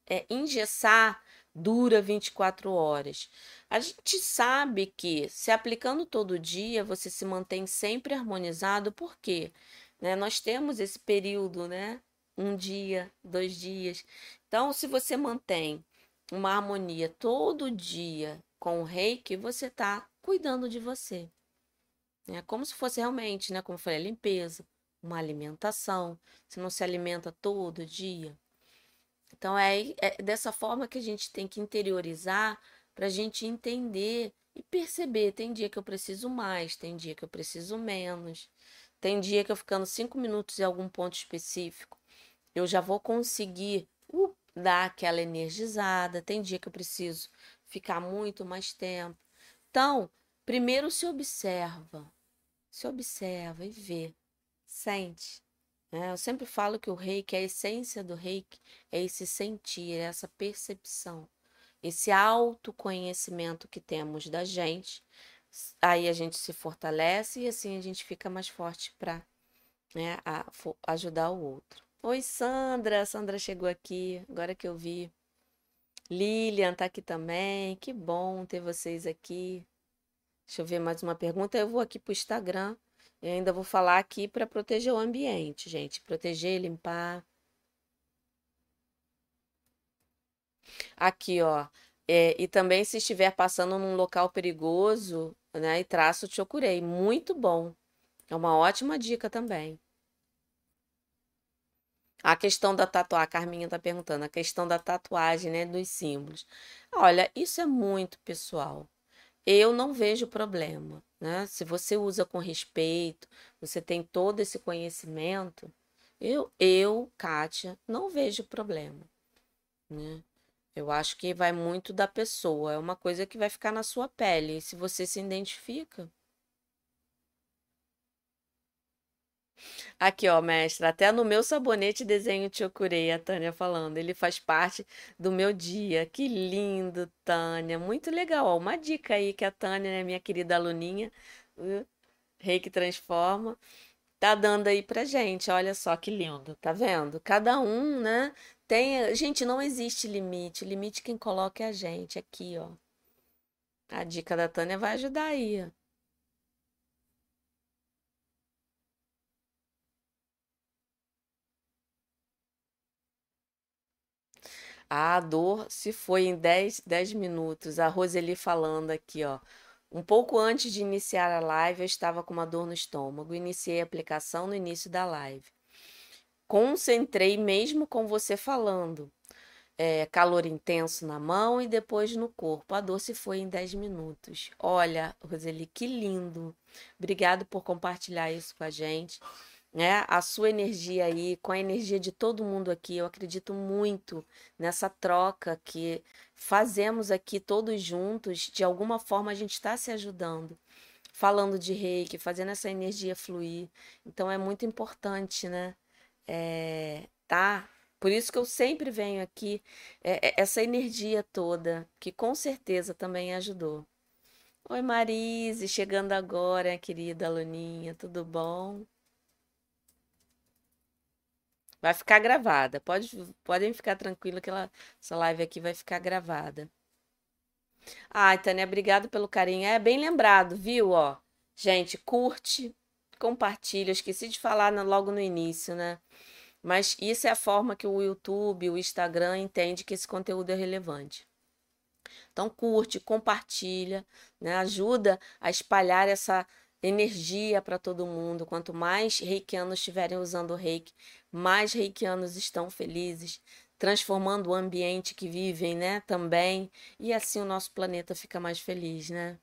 é, engessar dura 24 horas. A gente sabe que se aplicando todo dia, você se mantém sempre harmonizado, porque né, nós temos esse período, né? Um dia, dois dias. Então, se você mantém uma harmonia todo dia com o reiki, você está cuidando de você. É como se fosse realmente, né? Como eu falei, a limpeza, uma alimentação. Você não se alimenta todo dia. Então é, é dessa forma que a gente tem que interiorizar para a gente entender e perceber. Tem dia que eu preciso mais, tem dia que eu preciso menos. Tem dia que eu ficando cinco minutos em algum ponto específico, eu já vou conseguir uh, dar aquela energizada. Tem dia que eu preciso ficar muito mais tempo. Então, primeiro se observa, se observa e vê, sente, né? Eu sempre falo que o reiki, a essência do reiki é esse sentir, é essa percepção, esse autoconhecimento que temos da gente. Aí a gente se fortalece e assim a gente fica mais forte para né, ajudar o outro. Oi, Sandra. Sandra chegou aqui, agora que eu vi. Lilian tá aqui também. Que bom ter vocês aqui. Deixa eu ver mais uma pergunta. Eu vou aqui para o Instagram eu ainda vou falar aqui para proteger o ambiente, gente. Proteger, limpar. Aqui, ó. É, e também se estiver passando num local perigoso, né? E traço Chokurei. Muito bom. É uma ótima dica também. A questão da tatuagem, a Carminha está perguntando, a questão da tatuagem, né, dos símbolos. Olha, isso é muito pessoal. Eu não vejo problema, né? Se você usa com respeito, você tem todo esse conhecimento, eu, eu, Kátia, não vejo problema, né? Eu acho que vai muito da pessoa, é uma coisa que vai ficar na sua pele. E se você se identifica, Aqui, ó, mestra, até no meu sabonete desenho Chokurei, a Tânia falando. Ele faz parte do meu dia. Que lindo, Tânia. Muito legal. Ó, uma dica aí que a Tânia, né, minha querida aluninha, Rei que transforma. tá dando aí pra gente. Olha só que lindo, tá vendo? Cada um, né? Tem, gente, não existe limite. O limite quem coloca é a gente aqui, ó. A dica da Tânia vai ajudar aí. ó. A dor se foi em 10, 10 minutos. A Roseli falando aqui, ó. Um pouco antes de iniciar a live, eu estava com uma dor no estômago. Iniciei a aplicação no início da live. Concentrei mesmo com você falando. É, calor intenso na mão e depois no corpo. A dor se foi em 10 minutos. Olha, Roseli, que lindo. Obrigado por compartilhar isso com a gente né? A sua energia aí, com a energia de todo mundo aqui. Eu acredito muito nessa troca que fazemos aqui todos juntos. De alguma forma a gente está se ajudando, falando de reiki, fazendo essa energia fluir. Então é muito importante, né? É, tá? Por isso que eu sempre venho aqui, é, é, essa energia toda, que com certeza também ajudou. Oi, Marise, chegando agora, querida aluninha, tudo bom? Vai ficar gravada. Pode, podem ficar tranquilo que ela, essa live aqui vai ficar gravada. Ai, Tânia, obrigado pelo carinho. É bem lembrado, viu? Ó, gente, curte, compartilha. Esqueci de falar logo no início, né? Mas isso é a forma que o YouTube, o Instagram entende que esse conteúdo é relevante. Então curte, compartilha, né? Ajuda a espalhar essa energia para todo mundo. Quanto mais reikianos estiverem usando o reiki, mais reikianos estão felizes, transformando o ambiente que vivem, né, também, e assim o nosso planeta fica mais feliz, né?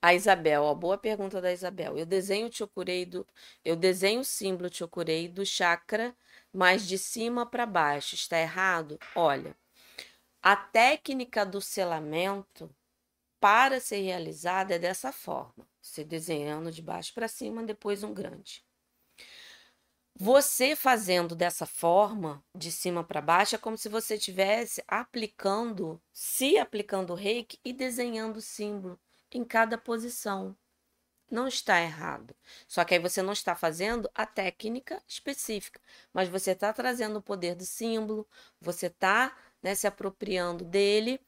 A Isabel, ó, boa pergunta da Isabel. Eu desenho chokurei do, eu desenho o símbolo chokurei do chakra, mas de cima para baixo. Está errado? Olha, a técnica do selamento para ser realizada é dessa forma: você desenhando de baixo para cima, depois um grande. Você fazendo dessa forma, de cima para baixo, é como se você estivesse aplicando, se aplicando o reiki e desenhando o símbolo em cada posição. Não está errado. Só que aí você não está fazendo a técnica específica, mas você está trazendo o poder do símbolo, você está né, se apropriando dele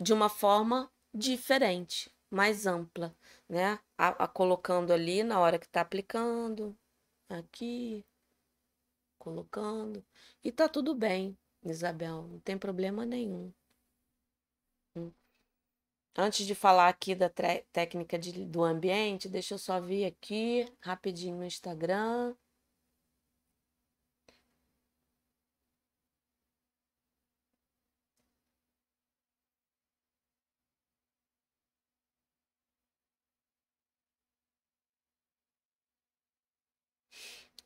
de uma forma diferente, mais ampla, né? A, a, colocando ali na hora que está aplicando, aqui, colocando. E tá tudo bem, Isabel, não tem problema nenhum. Hum. Antes de falar aqui da técnica de, do ambiente, deixa eu só vir aqui rapidinho no Instagram.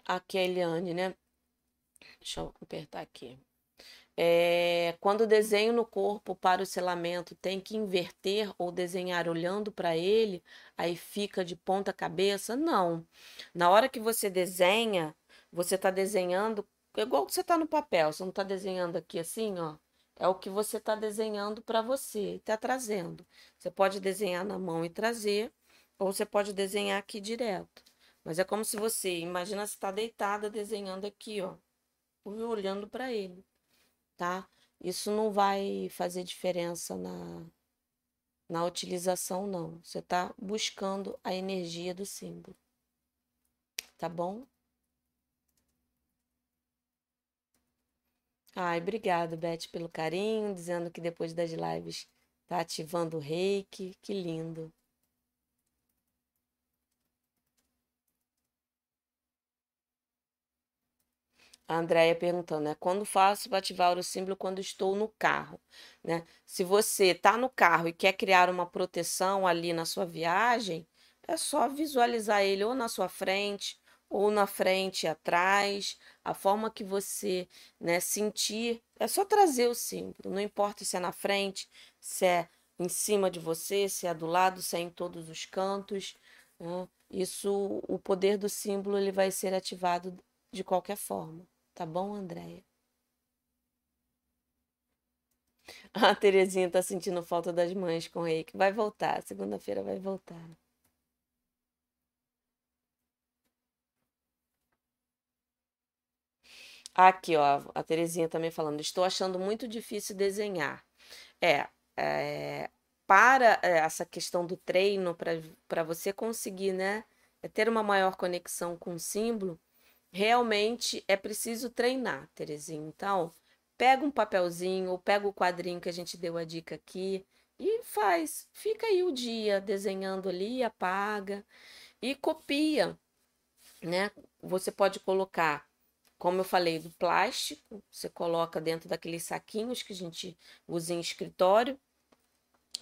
A Eliane, né? Deixa eu apertar aqui. É, quando desenho no corpo para o selamento tem que inverter ou desenhar olhando para ele, aí fica de ponta cabeça? Não. Na hora que você desenha, você está desenhando igual que você está no papel. Você não está desenhando aqui assim, ó. É o que você está desenhando para você, está trazendo. Você pode desenhar na mão e trazer, ou você pode desenhar aqui direto. Mas é como se você, imagina você está deitada desenhando aqui, ó, olhando para ele, tá? Isso não vai fazer diferença na, na utilização, não. Você está buscando a energia do símbolo, tá bom? Ai, obrigado, Beth, pelo carinho, dizendo que depois das lives tá ativando o reiki. Que lindo. A Andrea perguntando, né? Quando faço para ativar o símbolo quando estou no carro, né? Se você está no carro e quer criar uma proteção ali na sua viagem, é só visualizar ele ou na sua frente, ou na frente e atrás, a forma que você né, sentir, é só trazer o símbolo, não importa se é na frente, se é em cima de você, se é do lado, se é em todos os cantos. Né? Isso, o poder do símbolo ele vai ser ativado de qualquer forma. Tá bom, Andréia? A Terezinha tá sentindo falta das mães com o reiki. Vai voltar, segunda-feira vai voltar. Aqui, ó, a Terezinha também falando. Estou achando muito difícil desenhar. É, é para é, essa questão do treino, para você conseguir, né, é ter uma maior conexão com o símbolo, realmente é preciso treinar, Terezinha. Então, pega um papelzinho ou pega o quadrinho que a gente deu a dica aqui e faz. Fica aí o dia desenhando ali, apaga e copia, né? Você pode colocar, como eu falei, do plástico, você coloca dentro daqueles saquinhos que a gente usa em escritório,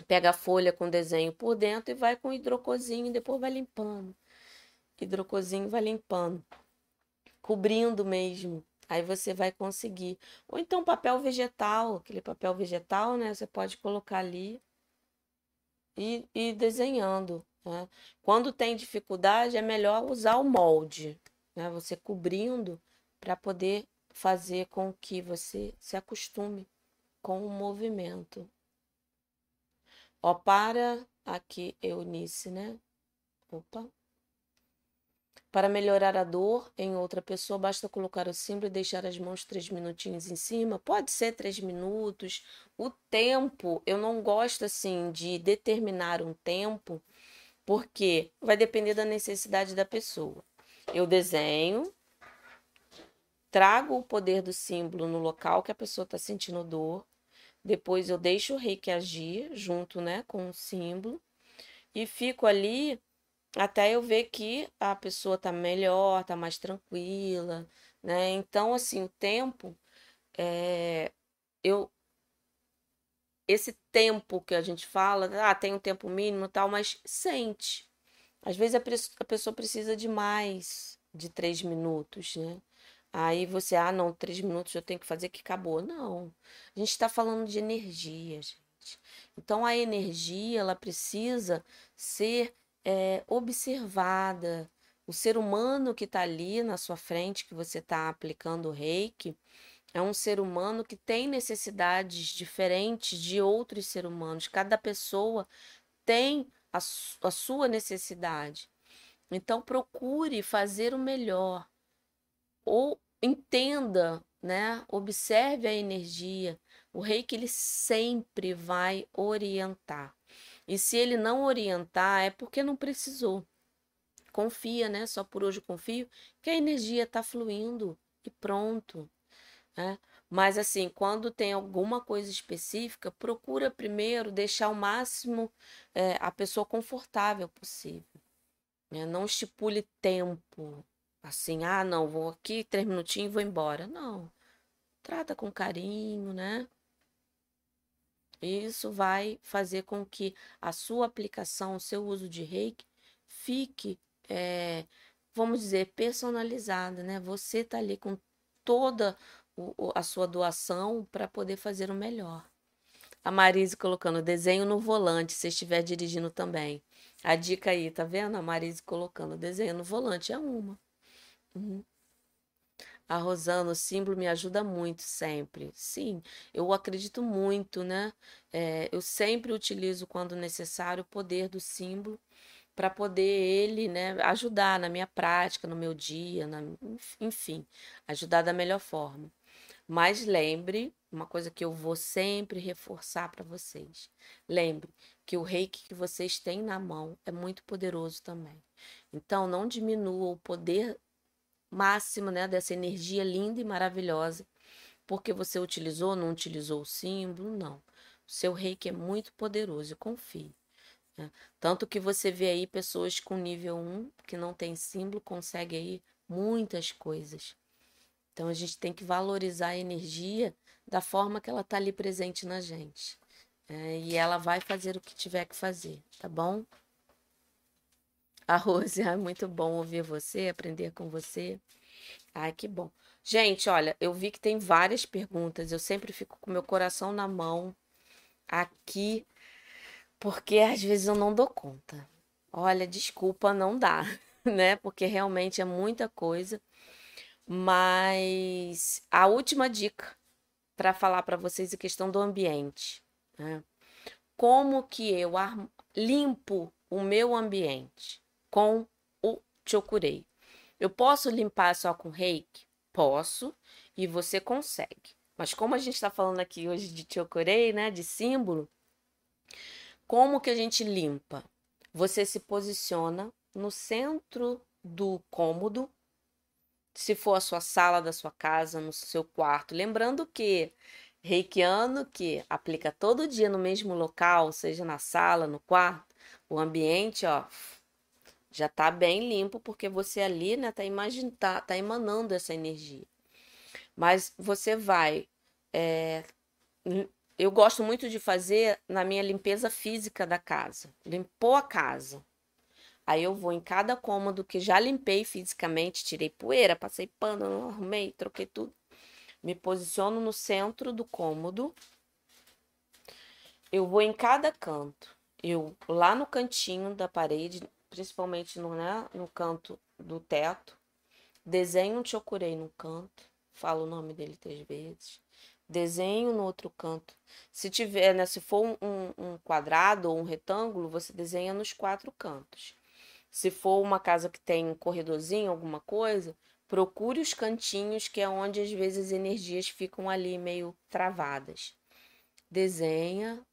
pega a folha com desenho por dentro e vai com hidrocozinho, depois vai limpando. Hidrocozinho vai limpando, cobrindo mesmo Aí você vai conseguir. Ou então papel vegetal, aquele papel vegetal, né? Você pode colocar ali e ir desenhando. Né? Quando tem dificuldade, é melhor usar o molde, né? Você cobrindo para poder fazer com que você se acostume com o movimento. Ó, para aqui, Eunice, né? Opa. Para melhorar a dor em outra pessoa, basta colocar o símbolo e deixar as mãos três minutinhos em cima. Pode ser três minutos. O tempo, eu não gosto assim de determinar um tempo, porque vai depender da necessidade da pessoa. Eu desenho, trago o poder do símbolo no local que a pessoa está sentindo dor. Depois eu deixo o reiki agir junto né, com o símbolo e fico ali até eu ver que a pessoa tá melhor, tá mais tranquila, né? Então, assim, o tempo, é, eu, esse tempo que a gente fala, ah, tem um tempo mínimo tal, mas sente. Às vezes a, pessoa precisa de mais de três minutos, né? Aí você, ah, não, três minutos eu tenho que fazer que acabou. Não. A gente está falando de energia, gente. Então a energia, ela precisa ser é, observada. O ser humano que está ali na sua frente, que você está aplicando o reiki, é um ser humano que tem necessidades diferentes de outros seres humanos. Cada pessoa tem a, a sua necessidade. Então, procure fazer o melhor. Ou entenda, né? Observe a energia. O reiki ele sempre vai orientar. E se ele não orientar, é porque não precisou. Confia, né? Só por hoje confio que a energia está fluindo e pronto. Né? Mas assim, quando tem alguma coisa específica, procura primeiro deixar o máximo é, a pessoa confortável possível. Né? Não estipule tempo. Assim, ah, não, vou aqui três minutinhos e vou embora. Não. Trata com carinho, né? Isso vai fazer com que a sua aplicação, o seu uso de reiki, fique, é, vamos dizer, personalizada, né? Você está ali com toda o, a sua doação para poder fazer o melhor. A Marise colocando desenho no volante, se estiver dirigindo também. A dica aí, tá vendo? A Marise colocando desenho no volante é uma. Uhum. A Rosana, o símbolo me ajuda muito sempre. Sim, eu acredito muito, né? É, eu sempre utilizo, quando necessário, o poder do símbolo para poder ele, né, ajudar na minha prática, no meu dia, na, enfim, ajudar da melhor forma. Mas lembre, uma coisa que eu vou sempre reforçar para vocês. Lembre que o reiki que vocês têm na mão é muito poderoso também. Então, não diminua o poder máximo, né, dessa energia linda e maravilhosa, porque você utilizou, não utilizou o símbolo, não. O seu reiki é muito poderoso, confie. Né? Tanto que você vê aí pessoas com nível 1 que não tem símbolo, consegue aí muitas coisas. Então a gente tem que valorizar a energia da forma que ela está ali presente na gente. É, e ela vai fazer o que tiver que fazer, tá bom? A Rose, é muito bom ouvir você, aprender com você. Ai, que bom. Gente, olha, eu vi que tem várias perguntas. Eu sempre fico com meu coração na mão aqui, porque às vezes eu não dou conta. Olha, desculpa, não dá, né? Porque realmente é muita coisa. Mas a última dica para falar para vocês a questão do ambiente. Né? Como que eu limpo o meu ambiente com o Chokurei? Eu posso limpar só com reiki? Posso, e você consegue. Mas como a gente está falando aqui hoje de Chokurei, né, de símbolo, como que a gente limpa? Você se posiciona no centro do cômodo, se for a sua sala da sua casa, no seu quarto. Lembrando que reikiano que aplica todo dia no mesmo local, seja na sala, no quarto, o ambiente, ó, já tá bem limpo porque você ali, né, tá, imagin tá, tá emanando essa energia. Mas você vai é, eu gosto muito de fazer na minha limpeza física da casa. Limpou a casa. Aí eu vou em cada cômodo que já limpei fisicamente, tirei poeira, passei pano, arrumei, troquei tudo. Me posiciono no centro do cômodo. Eu vou em cada canto. Eu lá no cantinho da parede, principalmente no, né, no canto do teto, desenho um chokurei no canto, falo o nome dele três vezes desenho no outro canto. Se tiver, né, se for um, um quadrado ou um retângulo, você desenha nos quatro cantos. Se for uma casa que tem um corredorzinho, alguma coisa, procure os cantinhos, que é onde às vezes as energias ficam ali meio travadas. Desenha,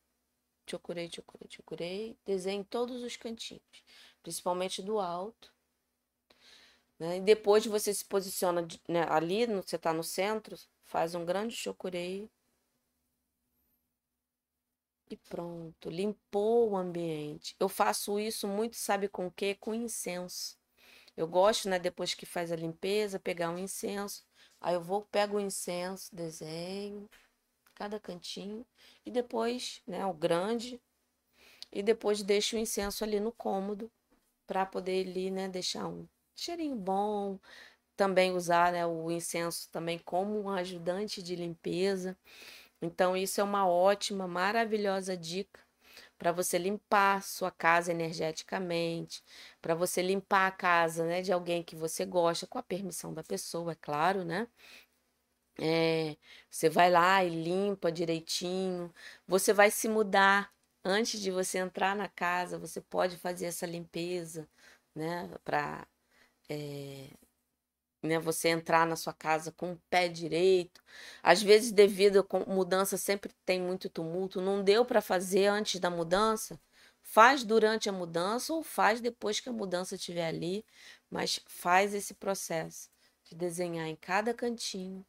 chocurei, chocurei, chocurei, desenhe todos os cantinhos, principalmente do alto. Né? E depois você se posiciona né, ali, você está no centro, Faz um grande chocureio. E pronto, limpou o ambiente. Eu faço isso muito, sabe com o quê? Com incenso. Eu gosto, né, depois que faz a limpeza, pegar um incenso. Aí eu vou, pego o incenso, desenho cada cantinho e depois, né, o grande, e depois deixo o incenso ali no cômodo para poder ali, né, deixar um cheirinho bom, também usar né, o incenso também como um ajudante de limpeza. Então, isso é uma ótima, maravilhosa dica para você limpar sua casa energeticamente, para você limpar a casa né, de alguém que você gosta, com a permissão da pessoa, é claro, né? É, você vai lá e limpa direitinho. Você vai se mudar antes de você entrar na casa. Você pode fazer essa limpeza, né? Para é, né? Você entrar na sua casa com o pé direito. Às vezes, devido a mudança, sempre tem muito tumulto. Não deu para fazer antes da mudança. Faz durante a mudança ou faz depois que a mudança estiver ali, mas faz esse processo de desenhar em cada cantinho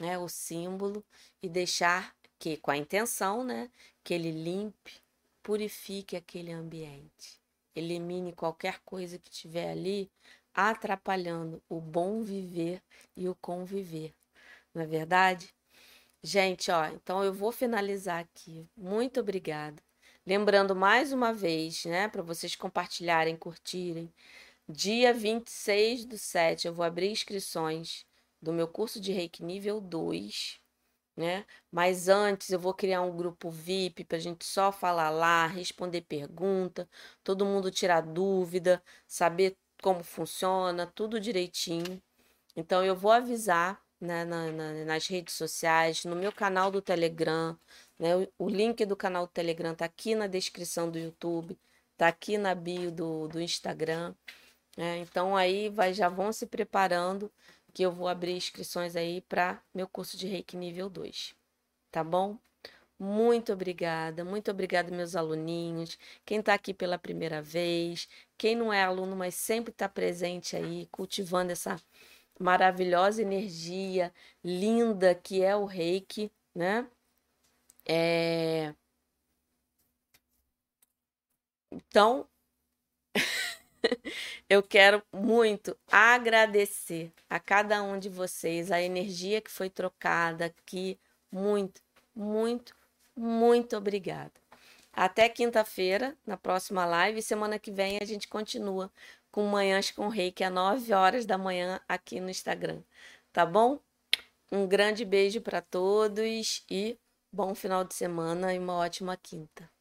né, o símbolo e deixar que, com a intenção, né, que ele limpe, purifique aquele ambiente, elimine qualquer coisa que tiver ali atrapalhando o bom viver e o conviver. Não é verdade? Gente, ó, então eu vou finalizar aqui. Muito obrigada. Lembrando mais uma vez, né, para vocês compartilharem, curtirem. Dia 26 do 7 eu vou abrir inscrições do meu curso de Reiki nível 2, né? Mas antes eu vou criar um grupo VIP para a gente só falar lá, responder pergunta, todo mundo tirar dúvida, saber como funciona, tudo direitinho. Então eu vou avisar né, na, na, nas redes sociais, no meu canal do Telegram. Né, o, o, link do canal do Telegram tá aqui na descrição do YouTube, tá aqui na bio do, do Instagram. Né, então aí vai, já vão se preparando que eu vou abrir inscrições aí para meu curso de Reiki nível 2. Tá bom? Muito obrigada, muito obrigada, meus aluninhos. Quem está aqui pela primeira vez, quem não é aluno, mas sempre está presente aí, cultivando essa maravilhosa energia linda que é o reiki, né? É... Então, eu quero muito agradecer a cada um de vocês a energia que foi trocada aqui. Muito, muito, muito obrigada. Até quinta-feira, na próxima live. Semana que vem a gente continua com Manhãs com Reiki às 9 horas da manhã aqui no Instagram. Tá bom? Um grande beijo para todos e bom final de semana e uma ótima quinta.